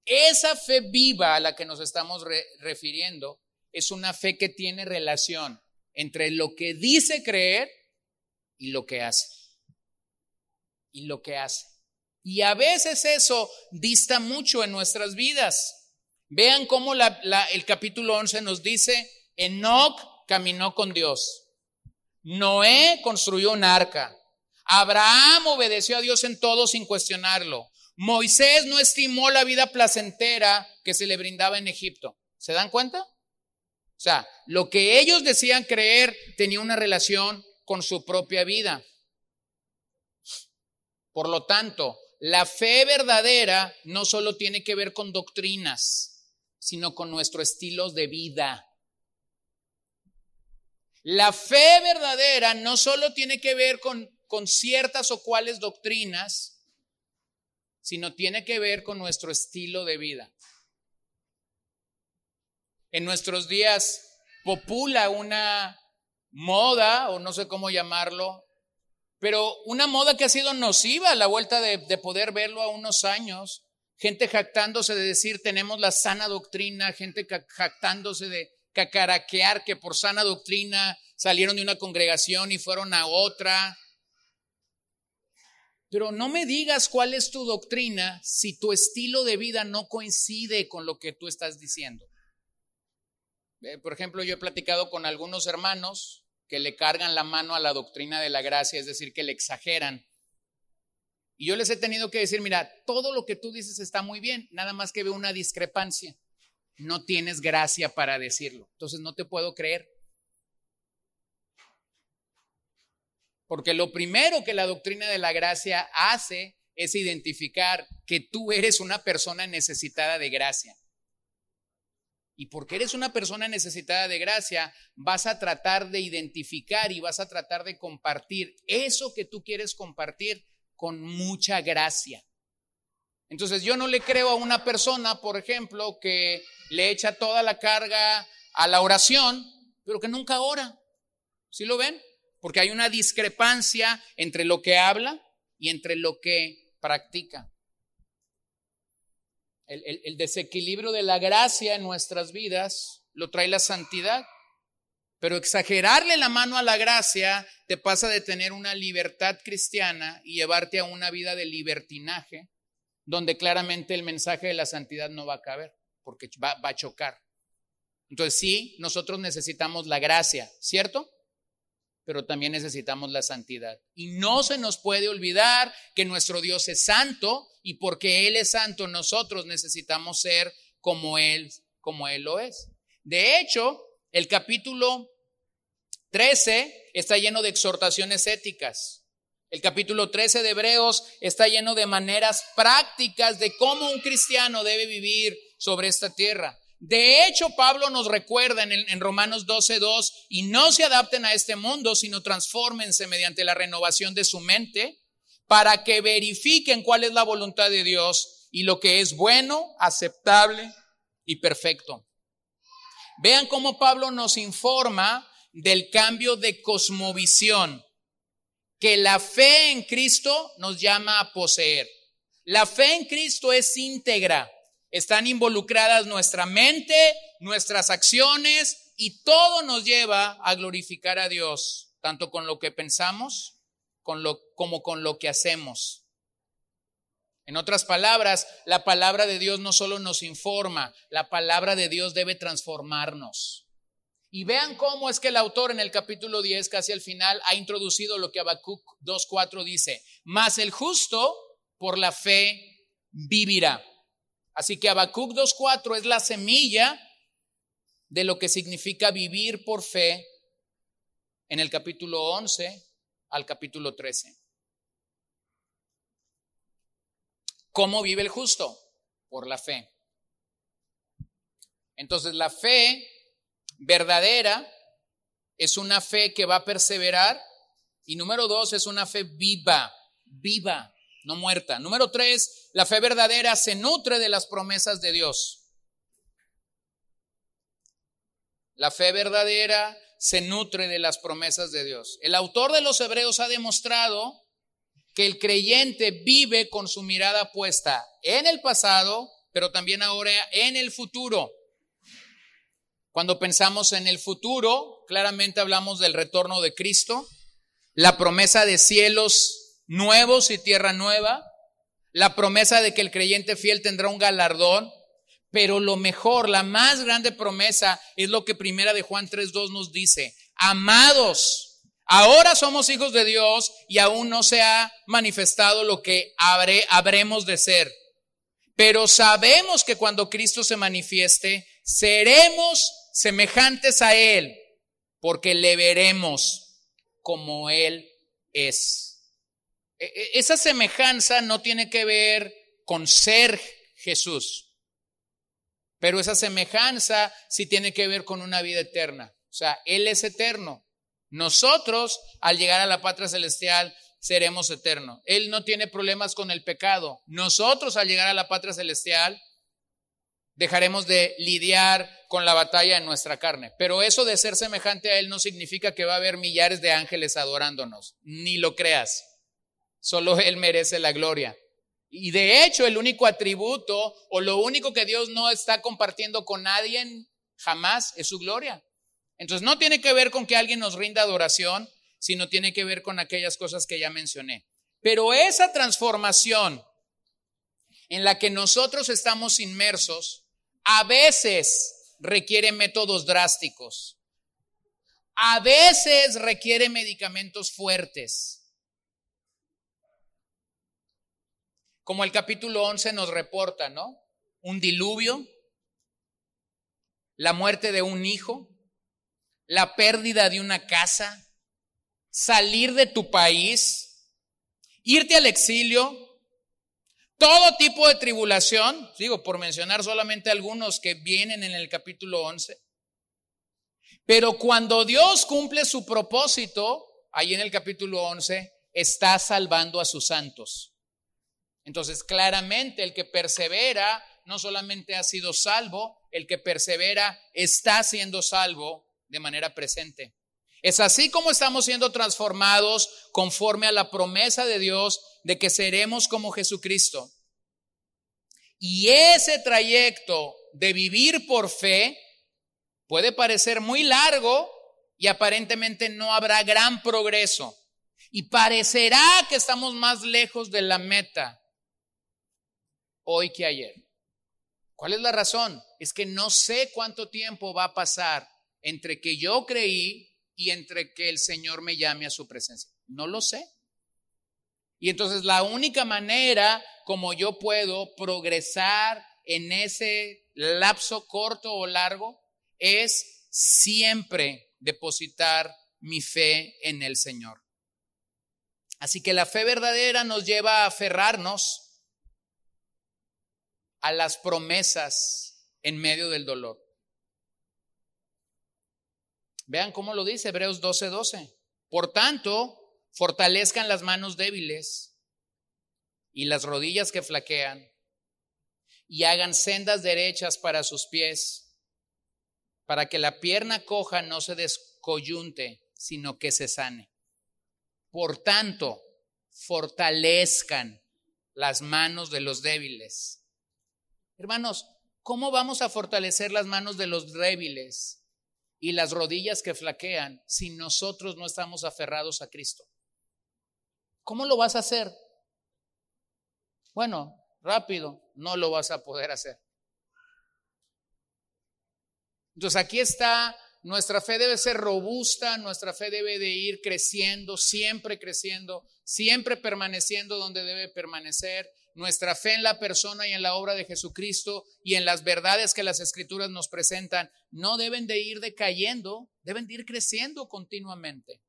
Esa fe viva a la que nos estamos refiriendo es una fe que tiene relación entre lo que dice creer y lo que hace. Y lo que hace. Y a veces eso dista mucho en nuestras vidas. Vean cómo el capítulo 11 nos dice, Enoch caminó con Dios. Noé construyó un arca. Abraham obedeció a Dios en todo sin cuestionarlo. Moisés no estimó la vida placentera que se le brindaba en Egipto. ¿Se dan cuenta? O sea, lo que ellos decían creer tenía una relación con su propia vida. Por lo tanto, la fe verdadera no solo tiene que ver con doctrinas, sino con nuestro estilo de vida. La fe verdadera no solo tiene que ver con, con ciertas o cuales doctrinas, sino tiene que ver con nuestro estilo de vida. En nuestros días popula una moda, o no sé cómo llamarlo, pero una moda que ha sido nociva a la vuelta de, poder verlo a unos años. Gente jactándose de decir tenemos la sana doctrina, gente jactándose de cacaraquear que por sana doctrina salieron de una congregación y fueron a otra. Pero no me digas cuál es tu doctrina si tu estilo de vida no coincide con lo que tú estás diciendo. Eh, por ejemplo, yo he platicado con algunos hermanos que le cargan la mano a la doctrina de la gracia, es decir, que le exageran. Y yo les he tenido que decir, mira, todo lo que tú dices está muy bien, nada más que veo una discrepancia. No tienes gracia para decirlo. Entonces no te puedo creer. Porque lo primero que la doctrina de la gracia hace es identificar que tú eres una persona necesitada de gracia. Y porque eres una persona necesitada de gracia, vas a tratar de identificar y vas a tratar de compartir eso que tú quieres compartir con mucha gracia. Entonces yo no le creo a una persona, por ejemplo, que le echa toda la carga a la oración, pero que nunca ora. ¿Sí lo ven? Porque hay una discrepancia entre lo que habla y entre lo que practica el, desequilibrio de la gracia en nuestras vidas lo trae la santidad. Pero exagerarle la mano a la gracia te pasa de tener una libertad cristiana y llevarte a una vida de libertinaje, donde claramente el mensaje de la santidad no va a caber, porque va, a chocar. Entonces sí, nosotros necesitamos la gracia, ¿cierto? Pero también necesitamos la santidad. Y no se nos puede olvidar que nuestro Dios es santo y porque Él es santo, nosotros necesitamos ser como Él, como Él lo es. De hecho, el capítulo 13 está lleno de exhortaciones éticas. El capítulo 13 de Hebreos está lleno de maneras prácticas de cómo un cristiano debe vivir sobre esta tierra. De hecho, Pablo nos recuerda en, en Romanos 12.2, y no se adapten a este mundo, sino transfórmense mediante la renovación de su mente, para que verifiquen cuál es la voluntad de Dios y lo que es bueno, aceptable y perfecto. Vean cómo Pablo nos informa del cambio de cosmovisión que la fe en Cristo nos llama a poseer. La fe en Cristo es íntegra. Están involucradas nuestra mente, nuestras acciones y todo nos lleva a glorificar a Dios, tanto con lo que pensamos como con lo que hacemos. En otras palabras, la palabra de Dios no solo nos informa, la palabra de Dios debe transformarnos. Y vean cómo es que el autor en el capítulo 10, casi al final, ha introducido lo que Habacuc 2.4 dice, mas el justo por la fe vivirá. Así que Habacuc 2.4 es la semilla de lo que significa vivir por fe en el capítulo 11 al capítulo 13. ¿Cómo vive el justo? Por la fe. Entonces la fe verdadera es una fe que va a perseverar y número dos es una fe viva, viva no muerta. Número tres, la fe verdadera se nutre de las promesas de Dios. La fe verdadera se nutre de las promesas de Dios. El autor de los Hebreos ha demostrado que el creyente vive con su mirada puesta en el pasado, pero también ahora en el futuro. Cuando pensamos en el futuro, claramente hablamos del retorno de Cristo, la promesa de cielos nuevos y tierra nueva, la promesa de que el creyente fiel tendrá un galardón, pero lo mejor, la más grande promesa es lo que primera de Juan 3.2 nos dice, amados, ahora somos hijos de Dios y aún no se ha manifestado lo que habremos de ser, pero sabemos que cuando Cristo se manifieste, seremos semejantes a Él, porque le veremos como Él es. E, e, esa semejanza no tiene que ver con ser Jesús, pero esa semejanza sí tiene que ver con una vida eterna. O sea, Él es eterno. Nosotros, al llegar a la patria celestial, seremos eternos. Él no tiene problemas con el pecado. Nosotros, al llegar a la patria celestial, dejaremos de lidiar con la batalla en nuestra carne. Pero eso de ser semejante a Él no significa que va a haber millares de ángeles adorándonos. Ni lo creas. Solo Él merece la gloria. Y de hecho, el único atributo o lo único que Dios no está compartiendo con nadie jamás es su gloria. Entonces no tiene que ver con que alguien nos rinda adoración, sino tiene que ver con aquellas cosas que ya mencioné. Pero esa transformación en la que nosotros estamos inmersos a veces requiere métodos drásticos. A veces requiere medicamentos fuertes. como el capítulo 11 nos reporta, ¿no? Un diluvio, la muerte de un hijo, la pérdida de una casa, salir de tu país, irte al exilio, todo tipo de tribulación, digo, por mencionar solamente algunos que vienen en el capítulo 11. Pero cuando Dios cumple su propósito, ahí en el capítulo 11, está salvando a sus santos. Entonces, claramente el que persevera no solamente ha sido salvo, el que persevera está siendo salvo de manera presente. Es así como estamos siendo transformados conforme a la promesa de Dios de que seremos como Jesucristo. Y ese trayecto de vivir por fe puede parecer muy largo y aparentemente no habrá gran progreso. Y parecerá que estamos más lejos de la meta hoy que ayer. ¿Cuál es la razón? Es que no sé cuánto tiempo va a pasar entre que yo creí y entre que el Señor me llame a su presencia. No lo sé. Y entonces la única manera como yo puedo progresar en ese lapso corto o largo es siempre depositar mi fe en el Señor. Así que la fe verdadera nos lleva a aferrarnos a las promesas en medio del dolor. Vean cómo lo dice Hebreos 12:12. Por tanto, fortalezcan las manos débiles y las rodillas que flaquean y hagan sendas derechas para sus pies, para que la pierna coja no se descoyunte, sino que se sane. Por tanto, fortalezcan las manos de los débiles. Hermanos, ¿cómo vamos a fortalecer las manos de los débiles y las rodillas que flaquean si nosotros no estamos aferrados a Cristo? ¿Cómo lo vas a hacer? Bueno, rápido, no lo vas a poder hacer. Entonces aquí está, nuestra fe debe ser robusta, nuestra fe debe de ir creciendo, siempre creciendo, siempre permaneciendo donde debe permanecer. Nuestra fe en la persona y en la obra de Jesucristo y en las verdades que las escrituras nos presentan no deben de ir decayendo, deben de ir creciendo continuamente.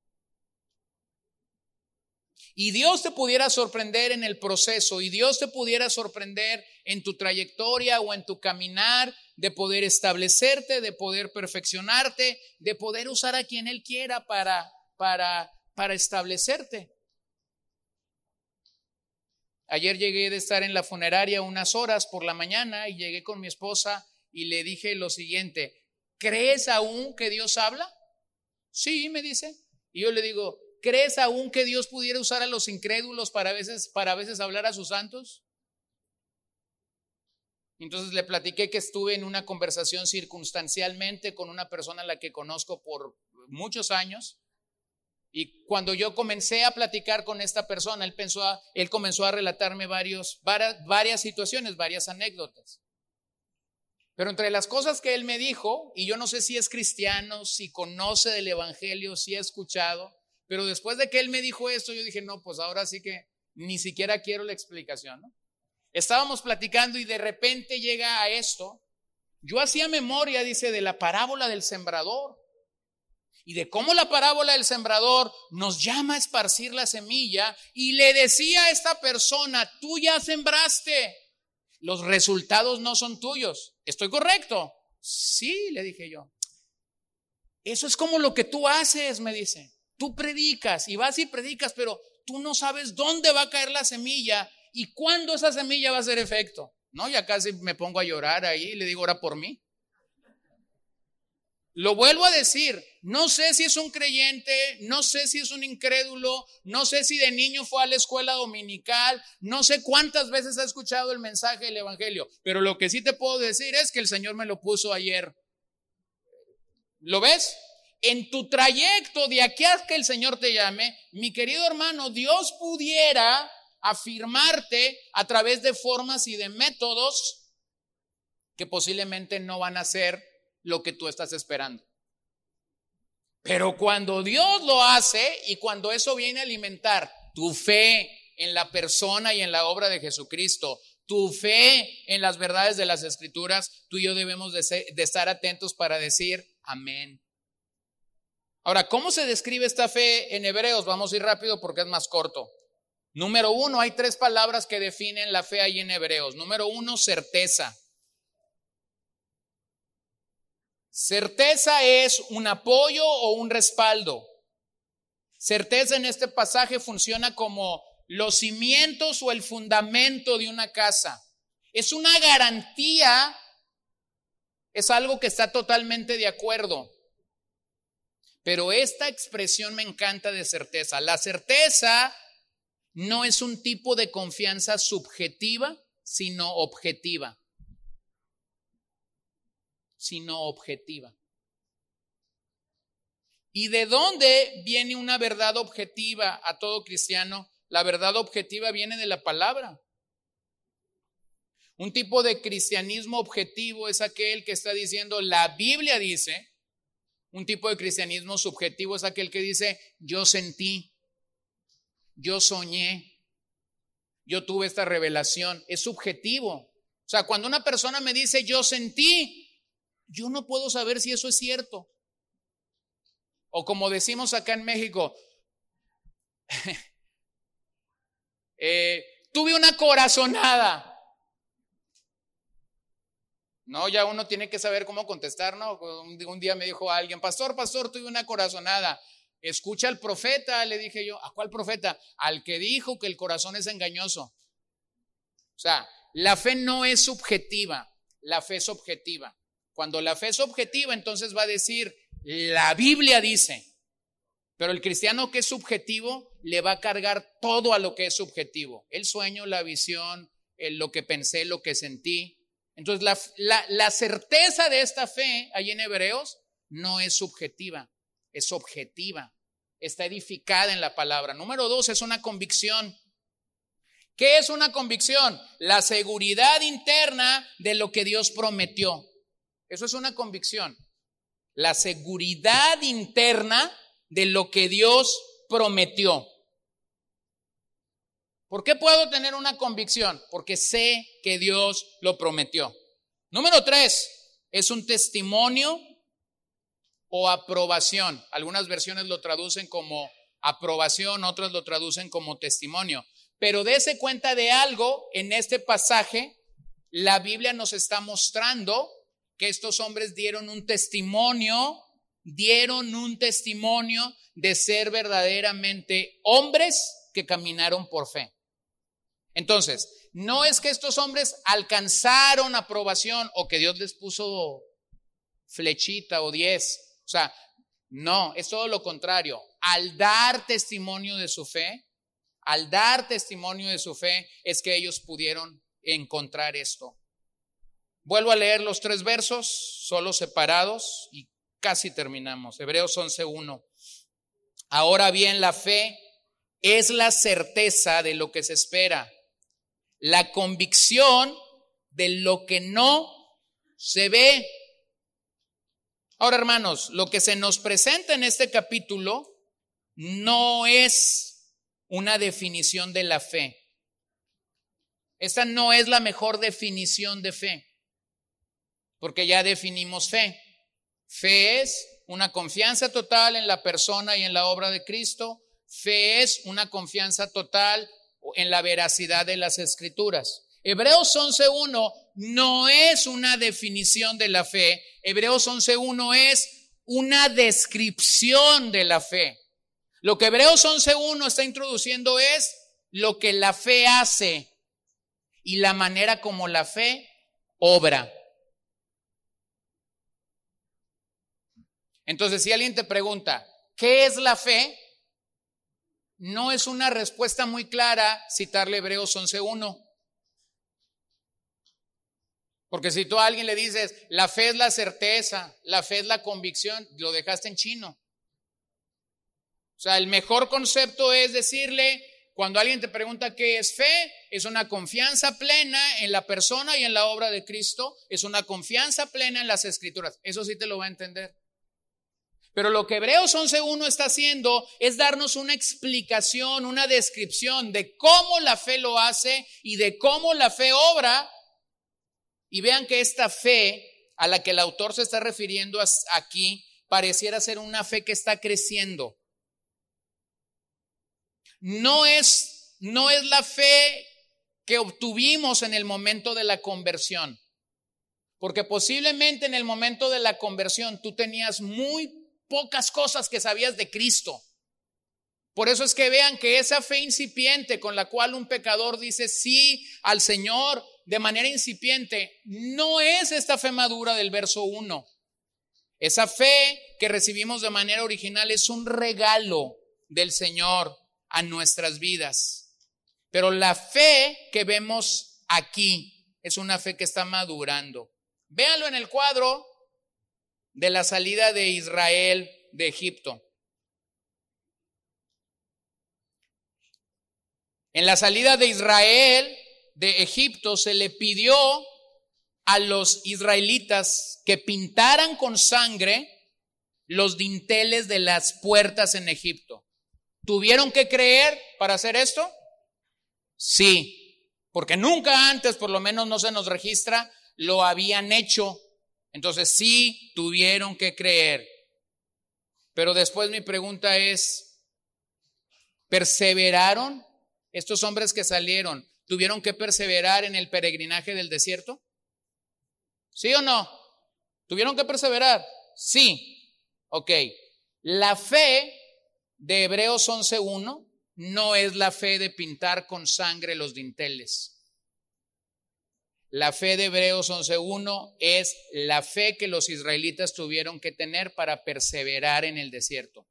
Y Dios te pudiera sorprender en el proceso y Dios te pudiera sorprender en tu trayectoria o en tu caminar de poder establecerte, de poder perfeccionarte, de poder usar a quien Él quiera para, para, para establecerte. Ayer llegué de estar en la funeraria unas horas por la mañana y llegué con mi esposa y le dije lo siguiente, ¿crees aún que Dios habla? Sí, me dice. Y yo le digo, ¿Crees aún que Dios pudiera usar a los incrédulos para a veces, para a veces hablar a sus santos? Entonces le platiqué que estuve en una conversación circunstancialmente con una persona a la que conozco por muchos años. Y cuando yo comencé a platicar con esta persona, él, pensó él comenzó a relatarme varios, varias, situaciones, varias anécdotas. Pero entre las cosas que él me dijo, y yo no sé si es cristiano, si conoce del Evangelio, si ha escuchado, pero después de que él me dijo esto, yo dije, no, pues ahora sí que ni siquiera quiero la explicación. Estábamos platicando y de repente llega a esto. Yo hacía memoria, dice, de la parábola del sembrador y de cómo la parábola del sembrador nos llama a esparcir la semilla y le decía a esta persona, tú ya sembraste, los resultados no son tuyos. ¿Estoy correcto? Sí, le dije yo. Eso es como lo que tú haces, me dice. Tú predicas y vas y predicas, pero tú no sabes dónde va a caer la semilla y cuándo esa semilla va a hacer efecto. No, ya casi me pongo a llorar ahí y le digo, ora por mí. Lo vuelvo a decir, no sé si es un creyente, no sé si es un incrédulo, no sé si de niño fue a la escuela dominical, no sé cuántas veces ha escuchado el mensaje del Evangelio, pero lo que sí te puedo decir es que el Señor me lo puso ayer. ¿Lo ves? en tu trayecto de aquí a que el Señor te llame, mi querido hermano, Dios pudiera afirmarte a través de formas y de métodos que posiblemente no van a ser lo que tú estás esperando. Pero cuando Dios lo hace y cuando eso viene a alimentar tu fe en la persona y en la obra de Jesucristo, tu fe en las verdades de las escrituras, tú y yo debemos de, estar atentos para decir amén Ahora, ¿cómo se describe esta fe en Hebreos? Vamos a ir rápido porque es más corto. Número uno, hay tres palabras que definen la fe ahí en Hebreos. Número uno, certeza. Certeza es un apoyo o un respaldo. Certeza en este pasaje funciona como los cimientos o el fundamento de una casa. Es una garantía, es algo que está totalmente de acuerdo. Pero esta expresión me encanta de certeza. La certeza no es un tipo de confianza subjetiva, sino objetiva. Sino objetiva. ¿Y de dónde viene una verdad objetiva a todo cristiano? La verdad objetiva viene de la palabra. Un tipo de cristianismo objetivo es aquel que está diciendo, la Biblia dice, un tipo de cristianismo subjetivo es aquel que dice, yo sentí, yo soñé, yo tuve esta revelación. Es subjetivo. O sea, cuando una persona me dice, yo sentí, yo no puedo saber si eso es cierto. O como decimos acá en México, eh, tuve una corazonada. No, ya uno tiene que saber cómo contestar, ¿no? Un día me dijo alguien, pastor, pastor, tuve una corazonada. Escucha al profeta, le dije yo, ¿a cuál profeta? Al que dijo que el corazón es engañoso. O sea, la fe no es subjetiva, la fe es objetiva. Cuando la fe es objetiva, entonces va a decir, la Biblia dice, pero el cristiano que es subjetivo le va a cargar todo a lo que es subjetivo. El sueño, la visión, lo que pensé, lo que sentí. Entonces, la, la certeza de esta fe, ahí en Hebreos, no es subjetiva, es objetiva. Está edificada en la palabra. Número dos, es una convicción. ¿Qué es una convicción? La seguridad interna de lo que Dios prometió. Eso es una convicción. La seguridad interna de lo que Dios prometió. ¿Por qué puedo tener una convicción? Porque sé que Dios lo prometió. Número tres, es un testimonio o aprobación. Algunas versiones lo traducen como aprobación, otras lo traducen como testimonio. Pero dése cuenta de algo en este pasaje, la Biblia nos está mostrando que estos hombres dieron un testimonio, dieron un testimonio de ser verdaderamente hombres que caminaron por fe. Entonces, no es que estos hombres alcanzaron aprobación o que Dios les puso flechita o diez. O sea, no, es todo lo contrario. Al dar testimonio de su fe, al dar testimonio de su fe, es que ellos pudieron encontrar esto. Vuelvo a leer los tres versos, solo separados, y casi terminamos. Hebreos 11.1. Ahora bien, la fe es la certeza de lo que se espera, la convicción de lo que no se ve. Ahora, hermanos, lo que se nos presenta en este capítulo no es una definición de la fe. Esta no es la mejor definición de fe porque ya definimos fe. Fe es una confianza total en la persona y en la obra de Cristo. Fe es una confianza total en la veracidad de las escrituras. Hebreos 11.1 no es una definición de la fe. Hebreos 11.1 es una descripción de la fe. Lo que Hebreos 11.1 está introduciendo es lo que la fe hace y la manera como la fe obra. Entonces, si alguien te pregunta, ¿qué es la fe? No es una respuesta muy clara citarle Hebreos 11.1. Porque si tú a alguien le dices, la fe es la certeza, la fe es la convicción, lo dejaste en chino. O sea, el mejor concepto es decirle, cuando alguien te pregunta qué es fe, es una confianza plena en la persona y en la obra de Cristo, es una confianza plena en las escrituras. Eso sí te lo va a entender. Pero lo que Hebreos 11.1 está haciendo es darnos una explicación, una descripción de cómo la fe lo hace y de cómo la fe obra. Y vean que esta fe a la que el autor se está refiriendo aquí pareciera ser una fe que está creciendo. No es, no es la fe que obtuvimos en el momento de la conversión. Porque posiblemente en el momento de la conversión tú tenías muy pocas cosas que sabías de Cristo. Por eso es que vean que esa fe incipiente con la cual un pecador dice sí al Señor de manera incipiente, no es esta fe madura del verso 1. Esa fe que recibimos de manera original es un regalo del Señor a nuestras vidas. Pero la fe que vemos aquí es una fe que está madurando. Véanlo en el cuadro de la salida de Israel de Egipto. En la salida de Israel de Egipto se le pidió a los israelitas que pintaran con sangre los dinteles de las puertas en Egipto. ¿Tuvieron que creer para hacer esto? Sí, porque nunca antes, por lo menos no se nos registra, lo habían hecho. Entonces sí tuvieron que creer. Pero después mi pregunta es, ¿perseveraron estos hombres que salieron? ¿Tuvieron que perseverar en el peregrinaje del desierto? ¿Sí o no? ¿Tuvieron que perseverar? Sí. Ok. La fe de Hebreos 11.1 no es la fe de pintar con sangre los dinteles. La fe de Hebreos 11.1 es la fe que los israelitas tuvieron que tener para perseverar en el desierto.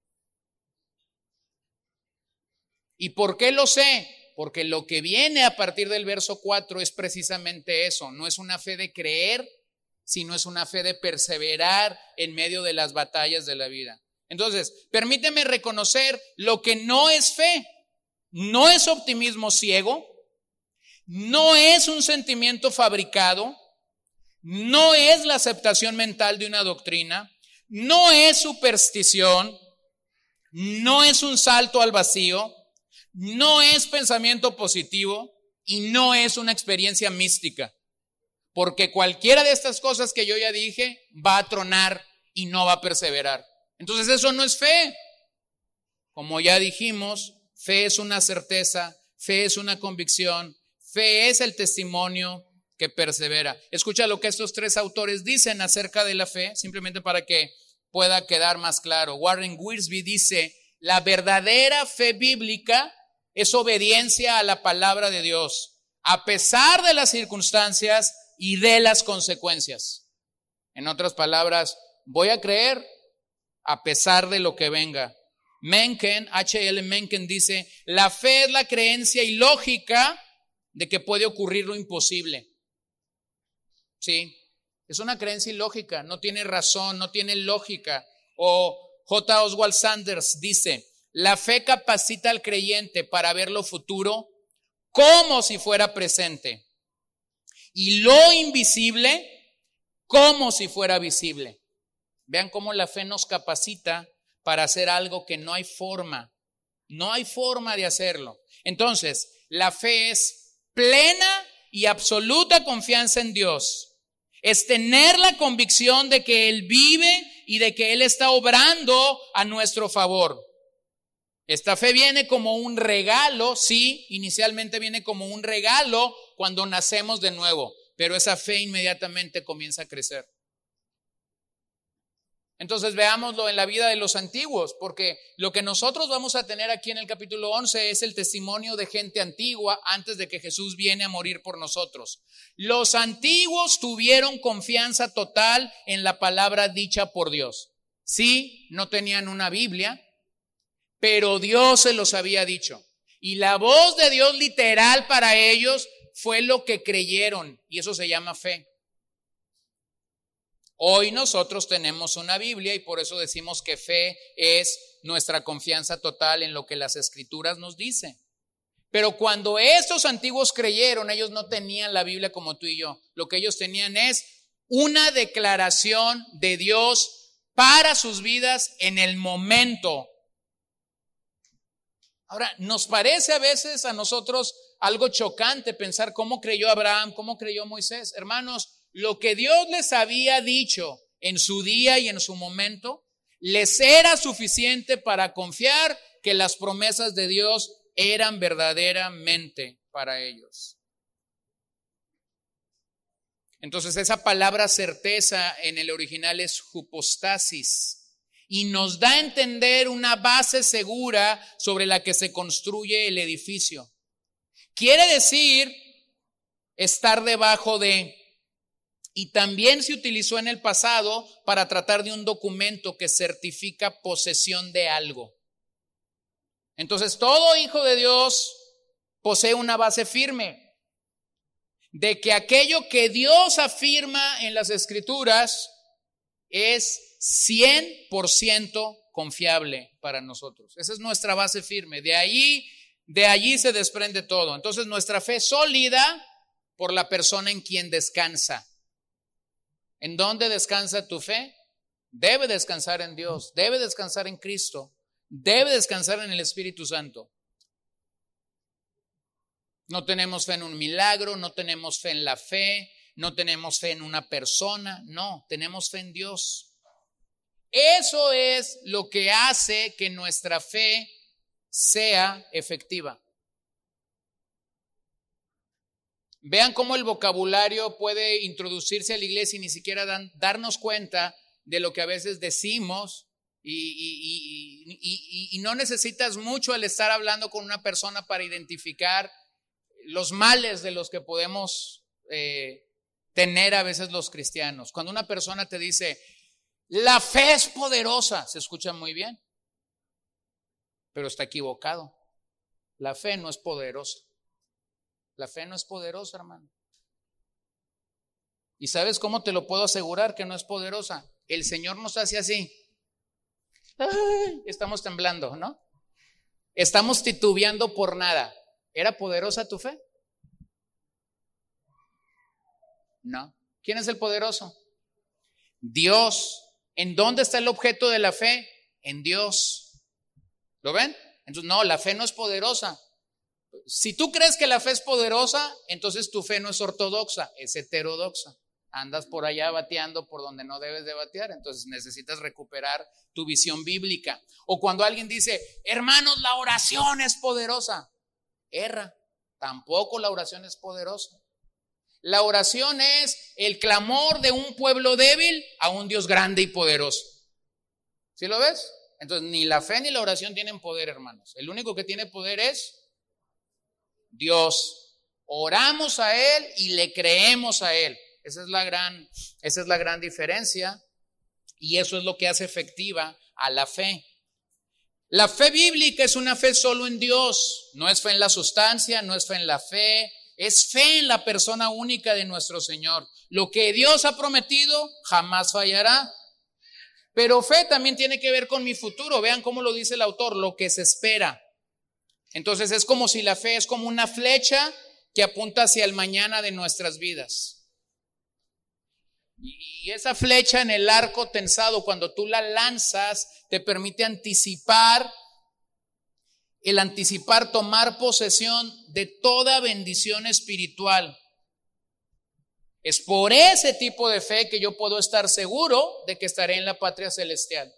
¿Y por qué lo sé? Porque lo que viene a partir del verso 4 es precisamente eso. No es una fe de creer, sino es una fe de perseverar en medio de las batallas de la vida. Entonces, permíteme reconocer lo que no es fe. No es optimismo ciego, no es un sentimiento fabricado, no es la aceptación mental de una doctrina, no es superstición, no es un salto al vacío, no es pensamiento positivo y no es una experiencia mística. Porque cualquiera de estas cosas que yo ya dije va a tronar y no va a perseverar. Entonces eso no es fe. Como ya dijimos, fe es una certeza, fe es una convicción, fe es el testimonio que persevera. Escucha lo que estos tres autores dicen acerca de la fe, simplemente para que pueda quedar más claro. Warren Wiersbe dice, la verdadera fe bíblica es obediencia a la palabra de Dios, a pesar de las circunstancias y de las consecuencias. En otras palabras, voy a creer a pesar de lo que venga. Mencken, H.L. Mencken dice, la fe es la creencia ilógica de que puede ocurrir lo imposible. Sí, es una creencia ilógica, no tiene razón, no tiene lógica. O J. Oswald Sanders dice, la fe capacita al creyente para ver lo futuro como si fuera presente y lo invisible como si fuera visible. Vean cómo la fe nos capacita para hacer algo que no hay forma, no hay forma de hacerlo. Entonces, la fe es plena y absoluta confianza en Dios. Es tener la convicción de que Él vive y de que Él está obrando a nuestro favor. Esta fe viene como un regalo, sí, inicialmente viene como un regalo cuando nacemos de nuevo, pero esa fe inmediatamente comienza a crecer. Entonces veámoslo en la vida de los antiguos, porque lo que nosotros vamos a tener aquí en el capítulo 11 es el testimonio de gente antigua antes de que Jesús viene a morir por nosotros. Los antiguos tuvieron confianza total en la palabra dicha por Dios. Sí, no tenían una Biblia, pero Dios se los había dicho. Y la voz de Dios literal para ellos fue lo que creyeron, y eso se llama fe. Hoy nosotros tenemos una Biblia y por eso decimos que fe es nuestra confianza total en lo que las escrituras nos dicen. Pero cuando estos antiguos creyeron, ellos no tenían la Biblia como tú y yo. Lo que ellos tenían es una declaración de Dios para sus vidas en el momento Ahora, nos parece a veces a nosotros algo chocante pensar cómo creyó Abraham, cómo creyó Moisés. Hermanos, lo que Dios les había dicho en su día y en su momento, les era suficiente para confiar que las promesas de Dios eran verdaderamente para ellos. Entonces esa palabra certeza en el original es hupostasis y nos da a entender una base segura sobre la que se construye el edificio. Quiere decir estar debajo de, y también se utilizó en el pasado para tratar de un documento que certifica posesión de algo. Entonces, todo hijo de Dios posee una base firme de que aquello que Dios afirma en las escrituras es 100% confiable para nosotros. Esa es nuestra base firme. De ahí, de allí se desprende todo. Entonces nuestra fe sólida por la persona en quien descansa. ¿En dónde descansa tu fe? Debe descansar en Dios, debe descansar en Cristo, debe descansar en el Espíritu Santo. No tenemos fe en un milagro, no tenemos fe en la fe, no tenemos fe en una persona, no, tenemos fe en Dios. Eso es lo que hace que nuestra fe sea efectiva. Vean cómo el vocabulario puede introducirse a la iglesia y ni siquiera darnos cuenta de lo que a veces decimos y, no necesitas mucho el estar hablando con una persona para identificar los males de los que podemos eh, tener a veces los cristianos. Cuando una persona te dice, la fe es poderosa, se escucha muy bien, pero está equivocado. La fe no es poderosa. La fe no es poderosa, hermano. ¿Y sabes cómo te lo puedo asegurar que no es poderosa? El Señor nos hace así. estamos temblando, ¿no? Estamos titubeando por nada. ¿Era poderosa tu fe? No. ¿Quién es el poderoso? Dios. ¿En dónde está el objeto de la fe? En Dios. ¿Lo ven? Entonces, no, la fe no es poderosa. Si tú crees que la fe es poderosa, entonces tu fe no es ortodoxa, es heterodoxa andas por allá bateando por donde no debes de batear, entonces necesitas recuperar tu visión bíblica. O cuando alguien dice, hermanos, la oración es poderosa, erra, tampoco la oración es poderosa. La oración es el clamor de un pueblo débil a un Dios grande y poderoso. ¿Sí lo ves? Entonces, ni la fe ni la oración tienen poder, hermanos. El único que tiene poder es Dios. Oramos a Él y le creemos a Él. Esa es la gran, esa es la gran diferencia y eso es lo que hace efectiva a la fe. La fe bíblica es una fe solo en Dios, no es fe en la sustancia, no es fe en la fe, es fe en la persona única de nuestro Señor. Lo que Dios ha prometido jamás fallará. Pero fe también tiene que ver con mi futuro. Vean cómo lo dice el autor, lo que se espera. Entonces es como si la fe es como una flecha que apunta hacia el mañana de nuestras vidas. Y esa flecha en el arco tensado, cuando tú la lanzas, te permite anticipar, el anticipar tomar posesión de toda bendición espiritual. Es por ese tipo de fe que yo puedo estar seguro de que estaré en la patria celestial.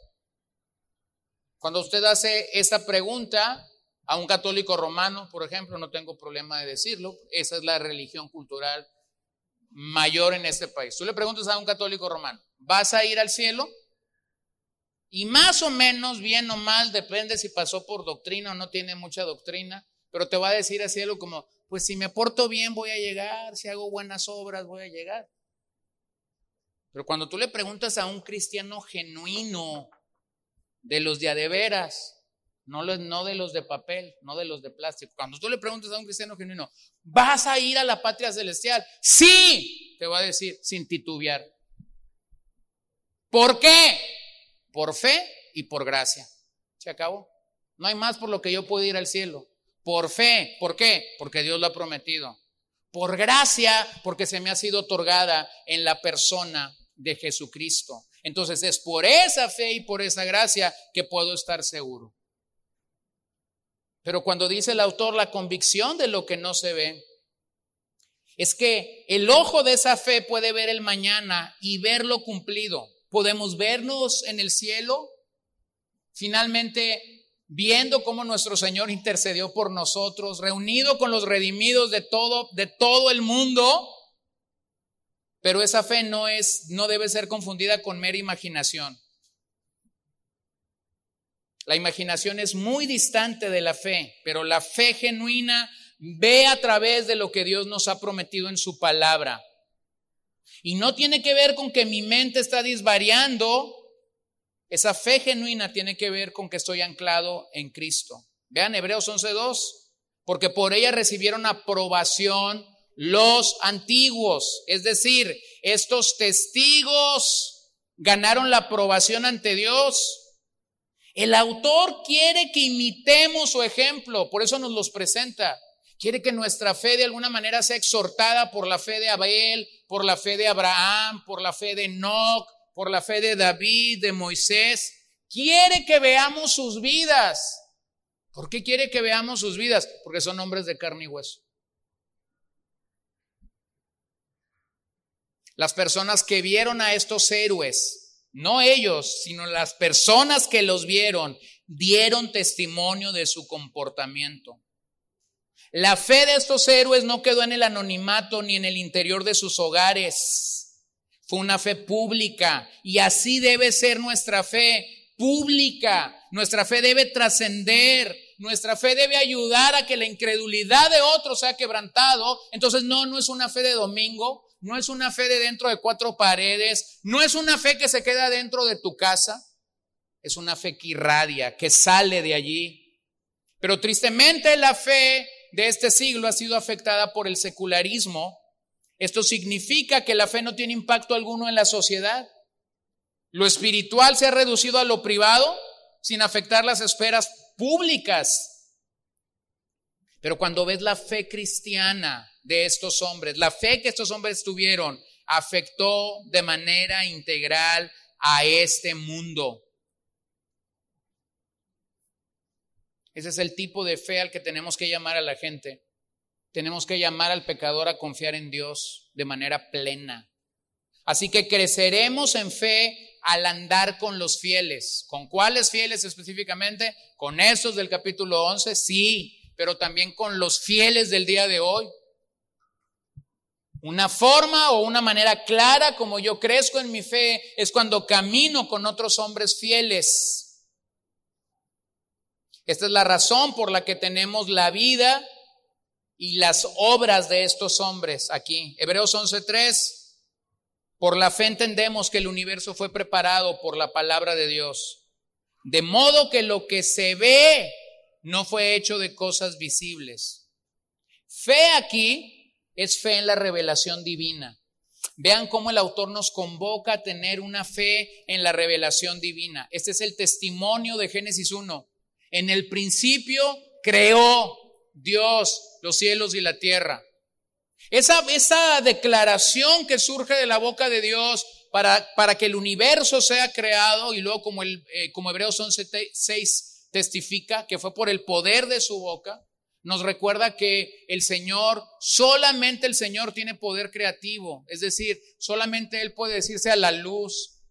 Cuando usted hace esta pregunta a un católico romano, por ejemplo, no tengo problema de decirlo, esa es la religión cultural mayor en este país. Tú le preguntas a un católico romano, ¿vas a ir al cielo? Y más o menos, bien o mal, depende si pasó por doctrina o no tiene mucha doctrina, pero te va a decir al cielo como, pues si me porto bien voy a llegar, si hago buenas obras voy a llegar. Pero cuando tú le preguntas a un cristiano genuino, de los de veras, no, de los de papel, no de los de plástico. Cuando tú le preguntas a un cristiano genuino, ¿vas a ir a la patria celestial? Sí, te va a decir sin titubear. ¿Por qué? Por fe y por gracia. Se acabó. No hay más por lo que yo puedo ir al cielo. Por fe, ¿por qué? Porque Dios lo ha prometido. Por gracia, porque se me ha sido otorgada en la persona de Jesucristo. Entonces es por esa fe y por esa gracia que puedo estar seguro. Pero cuando dice el autor la convicción de lo que no se ve, es que el ojo de esa fe puede ver el mañana y verlo cumplido. Podemos vernos en el cielo, finalmente viendo cómo nuestro Señor intercedió por nosotros, reunido con los redimidos de todo, de todo el mundo. Pero esa fe no es, no debe ser confundida con mera imaginación. La imaginación es muy distante de la fe, pero la fe genuina ve a través de lo que Dios nos ha prometido en su palabra. Y no tiene que ver con que mi mente está disvariando. Esa fe genuina tiene que ver con que estoy anclado en Cristo. Vean Hebreos 11.2, porque por ella recibieron aprobación los antiguos, es decir, estos testigos ganaron la aprobación ante Dios el autor quiere que imitemos su ejemplo, por eso nos los presenta. Quiere que nuestra fe de alguna manera sea exhortada por la fe de Abel, por la fe de Abraham, por la fe de Enoch, por la fe de David, de Moisés. Quiere que veamos sus vidas. ¿Por qué quiere que veamos sus vidas? Porque son hombres de carne y hueso. Las personas que vieron a estos héroes no ellos, sino las personas que los vieron, dieron testimonio de su comportamiento. La fe de estos héroes no quedó en el anonimato ni en el interior de sus hogares. Fue una fe pública y así debe ser nuestra fe pública. Nuestra fe debe trascender. Nuestra fe debe ayudar a que la incredulidad de otros sea quebrantado. Entonces no, no es una fe de domingo, no es una fe de dentro de cuatro paredes, no es una fe que se queda dentro de tu casa, es una fe que irradia, que sale de allí. Pero tristemente la fe de este siglo ha sido afectada por el secularismo. Esto significa que la fe no tiene impacto alguno en la sociedad. Lo espiritual se ha reducido a lo privado sin afectar las esferas públicas. Pero cuando ves la fe cristiana de estos hombres, la fe que estos hombres tuvieron, afectó de manera integral a este mundo. Ese es el tipo de fe al que tenemos que llamar a la gente. Tenemos que llamar al pecador a confiar en Dios de manera plena. Así que creceremos en fe al andar con los fieles. ¿Con cuáles fieles específicamente? Con esos del capítulo 11, sí, pero también con los fieles del día de hoy. Una forma o una manera clara como yo crezco en mi fe es cuando camino con otros hombres fieles. Esta es la razón por la que tenemos la vida y las obras de estos hombres aquí. Hebreos 11:3. Por la fe entendemos que el universo fue preparado por la palabra de Dios, de modo que lo que se ve no fue hecho de cosas visibles. Fe aquí es fe en la revelación divina. Vean cómo el autor nos convoca a tener una fe en la revelación divina. Este es el testimonio de Génesis 1. En el principio creó Dios los cielos y la tierra. Esa, esa declaración que surge de la boca de Dios para, para que el universo sea creado y luego como, el, eh, como Hebreos 11.6 testifica que fue por el poder de su boca, nos recuerda que el Señor, solamente el Señor tiene poder creativo, es decir, solamente Él puede decirse a la luz,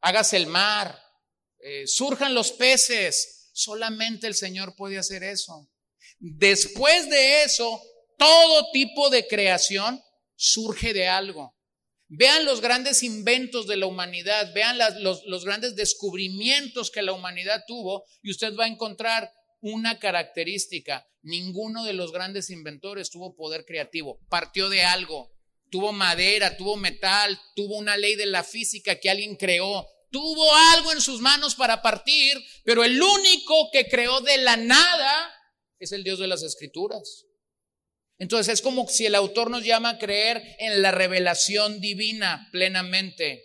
hágase el mar, eh, surjan los peces, Solamente el Señor puede hacer eso. Después de eso, todo tipo de creación surge de algo. Vean los grandes inventos de la humanidad, vean los, grandes descubrimientos que la humanidad tuvo y usted va a encontrar una característica. Ninguno de los grandes inventores tuvo poder creativo, partió de algo, tuvo madera, tuvo metal, tuvo una ley de la física que alguien creó, tuvo algo en sus manos para partir, pero el único que creó de la nada es el Dios de las Escrituras. Entonces es como si el autor nos llama a creer en la revelación divina plenamente.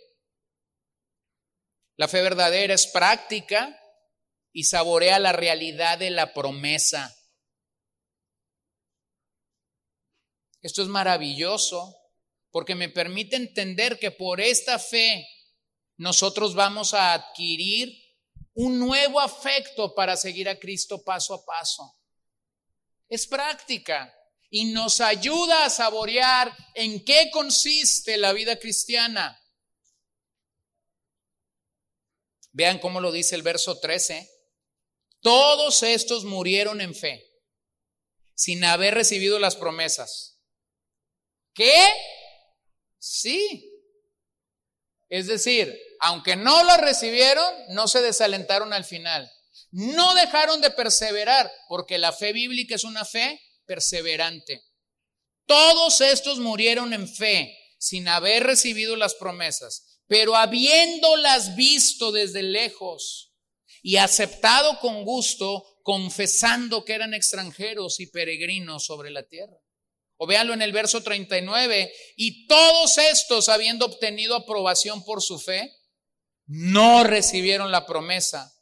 La fe verdadera es práctica y saborea la realidad de la promesa. Esto es maravilloso porque me permite entender que por esta fe nosotros vamos a adquirir un nuevo afecto para seguir a Cristo paso a paso. Es práctica y nos ayuda a saborear en qué consiste la vida cristiana. Vean cómo lo dice el verso 13. Todos estos murieron en fe, sin haber recibido las promesas. ¿Qué? Sí. Es decir, aunque no lo recibieron, no se desalentaron al final. No dejaron de perseverar, porque la fe bíblica es una fe perseverante. Todos estos murieron en fe, sin haber recibido las promesas, pero habiéndolas visto desde lejos y aceptado con gusto, confesando que eran extranjeros y peregrinos sobre la tierra. O véanlo en el verso 39, y todos estos, habiendo obtenido aprobación por su fe, no recibieron la promesa,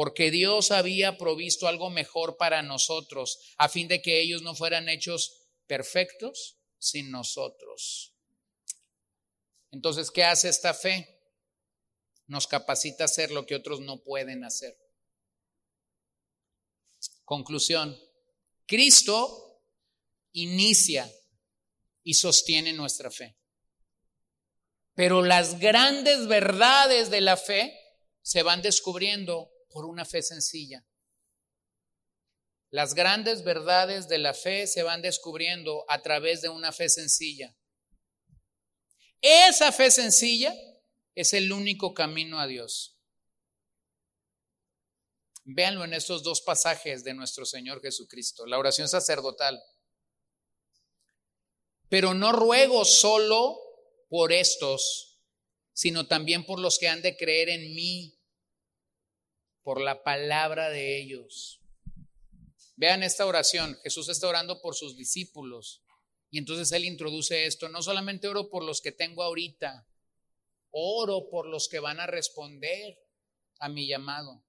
porque Dios había provisto algo mejor para nosotros, a fin de que ellos no fueran hechos perfectos sin nosotros. Entonces, ¿qué hace esta fe? Nos capacita a hacer lo que otros no pueden hacer. Conclusión. Cristo inicia y sostiene nuestra fe. Pero las grandes verdades de la fe se van descubriendo por una fe sencilla. Las grandes verdades de la fe se van descubriendo a través de una fe sencilla. Esa fe sencilla es el único camino a Dios. Véanlo en estos dos pasajes de nuestro Señor Jesucristo, la oración sacerdotal. Pero no ruego solo por estos, sino también por los que han de creer en mí, por la palabra de ellos. Vean esta oración, Jesús está orando por sus discípulos y entonces Él introduce esto, no solamente oro por los que tengo ahorita, oro por los que van a responder a mi llamado.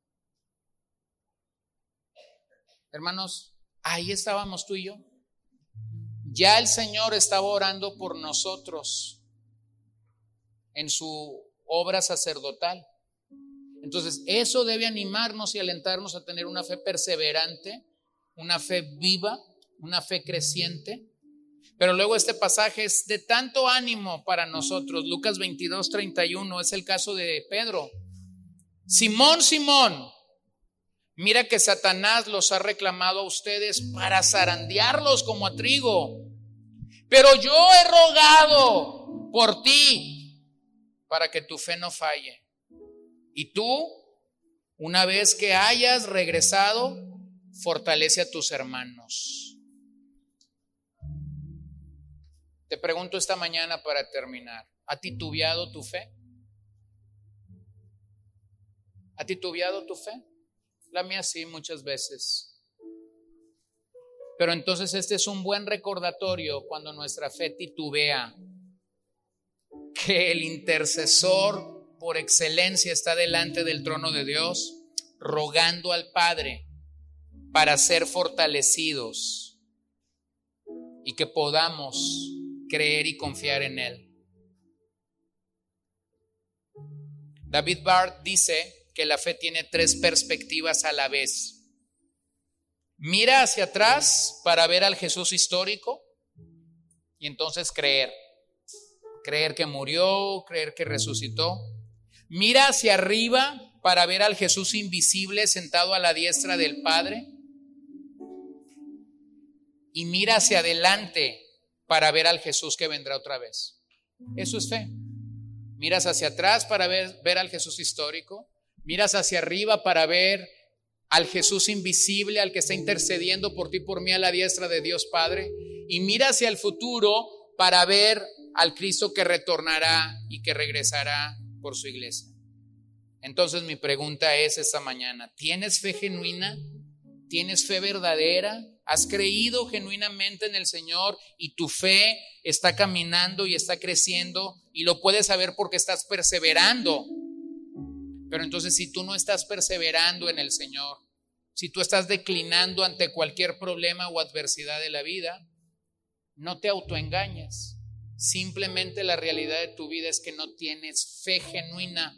Hermanos, ahí estábamos tú y yo. Ya el Señor estaba orando por nosotros en su obra sacerdotal. Entonces, eso debe animarnos y alentarnos a tener una fe perseverante, una fe viva, una fe creciente. Pero luego este pasaje es de tanto ánimo para nosotros. Lucas 22, 31 es el caso de Pedro. Simón, Simón, Mira que Satanás los ha reclamado a ustedes para zarandearlos como a trigo. Pero yo he rogado por ti para que tu fe no falle. Y tú, una vez que hayas regresado, fortalece a tus hermanos. Te pregunto esta mañana para terminar, ¿ha titubeado tu fe? ¿Ha titubeado tu fe? La mía sí, muchas veces. Pero entonces este es un buen recordatorio cuando nuestra fe titubea, que el intercesor por excelencia está delante del trono de Dios, rogando al Padre para ser fortalecidos y que podamos creer y confiar en Él. David Barth dice que la fe tiene tres perspectivas a la vez. Mira hacia atrás para ver al Jesús histórico y entonces creer. Creer que murió, creer que resucitó. Mira hacia arriba para ver al Jesús invisible sentado a la diestra del Padre. Y mira hacia adelante para ver al Jesús que vendrá otra vez. Eso es fe. Miras hacia atrás para ver, al Jesús histórico. Miras hacia arriba para ver al Jesús invisible, al que está intercediendo por ti, por mí, a la diestra de Dios Padre. Y mira hacia el futuro para ver al Cristo que retornará y que regresará por su iglesia. Entonces mi pregunta es esta mañana, ¿tienes fe genuina? ¿Tienes fe verdadera? ¿Has creído genuinamente en el Señor y tu fe está caminando y está creciendo y lo puedes saber porque estás perseverando pero entonces si tú no estás perseverando en el Señor, si tú estás declinando ante cualquier problema o adversidad de la vida, no te autoengañes. Simplemente la realidad de tu vida es que no tienes fe genuina.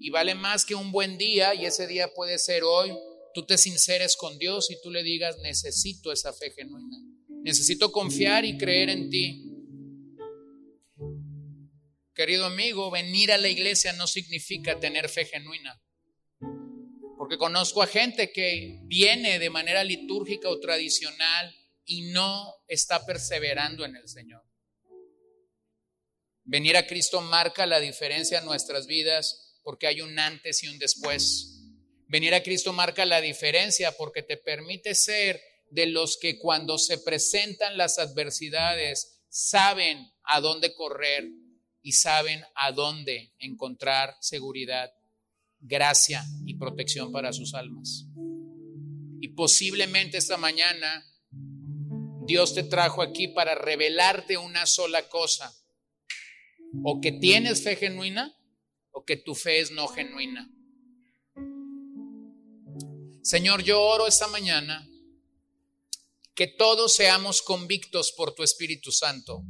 Y vale más que un buen día, y ese día puede ser hoy, tú te sinceres con Dios y tú le digas, necesito esa fe genuina. Necesito confiar y creer en ti. Querido amigo, venir a la iglesia no significa tener fe genuina. Porque conozco a gente que viene de manera litúrgica o tradicional y no está perseverando en el Señor. Venir a Cristo marca la diferencia en nuestras vidas porque hay un antes y un después. Venir a Cristo marca la diferencia porque te permite ser de los que cuando se presentan las adversidades saben a dónde correr y saben a dónde encontrar seguridad, gracia y protección para sus almas. Y posiblemente esta mañana Dios te trajo aquí para revelarte una sola cosa. O que tienes fe genuina o que tu fe es no genuina. Señor, yo oro esta mañana que todos seamos convictos por tu Espíritu Santo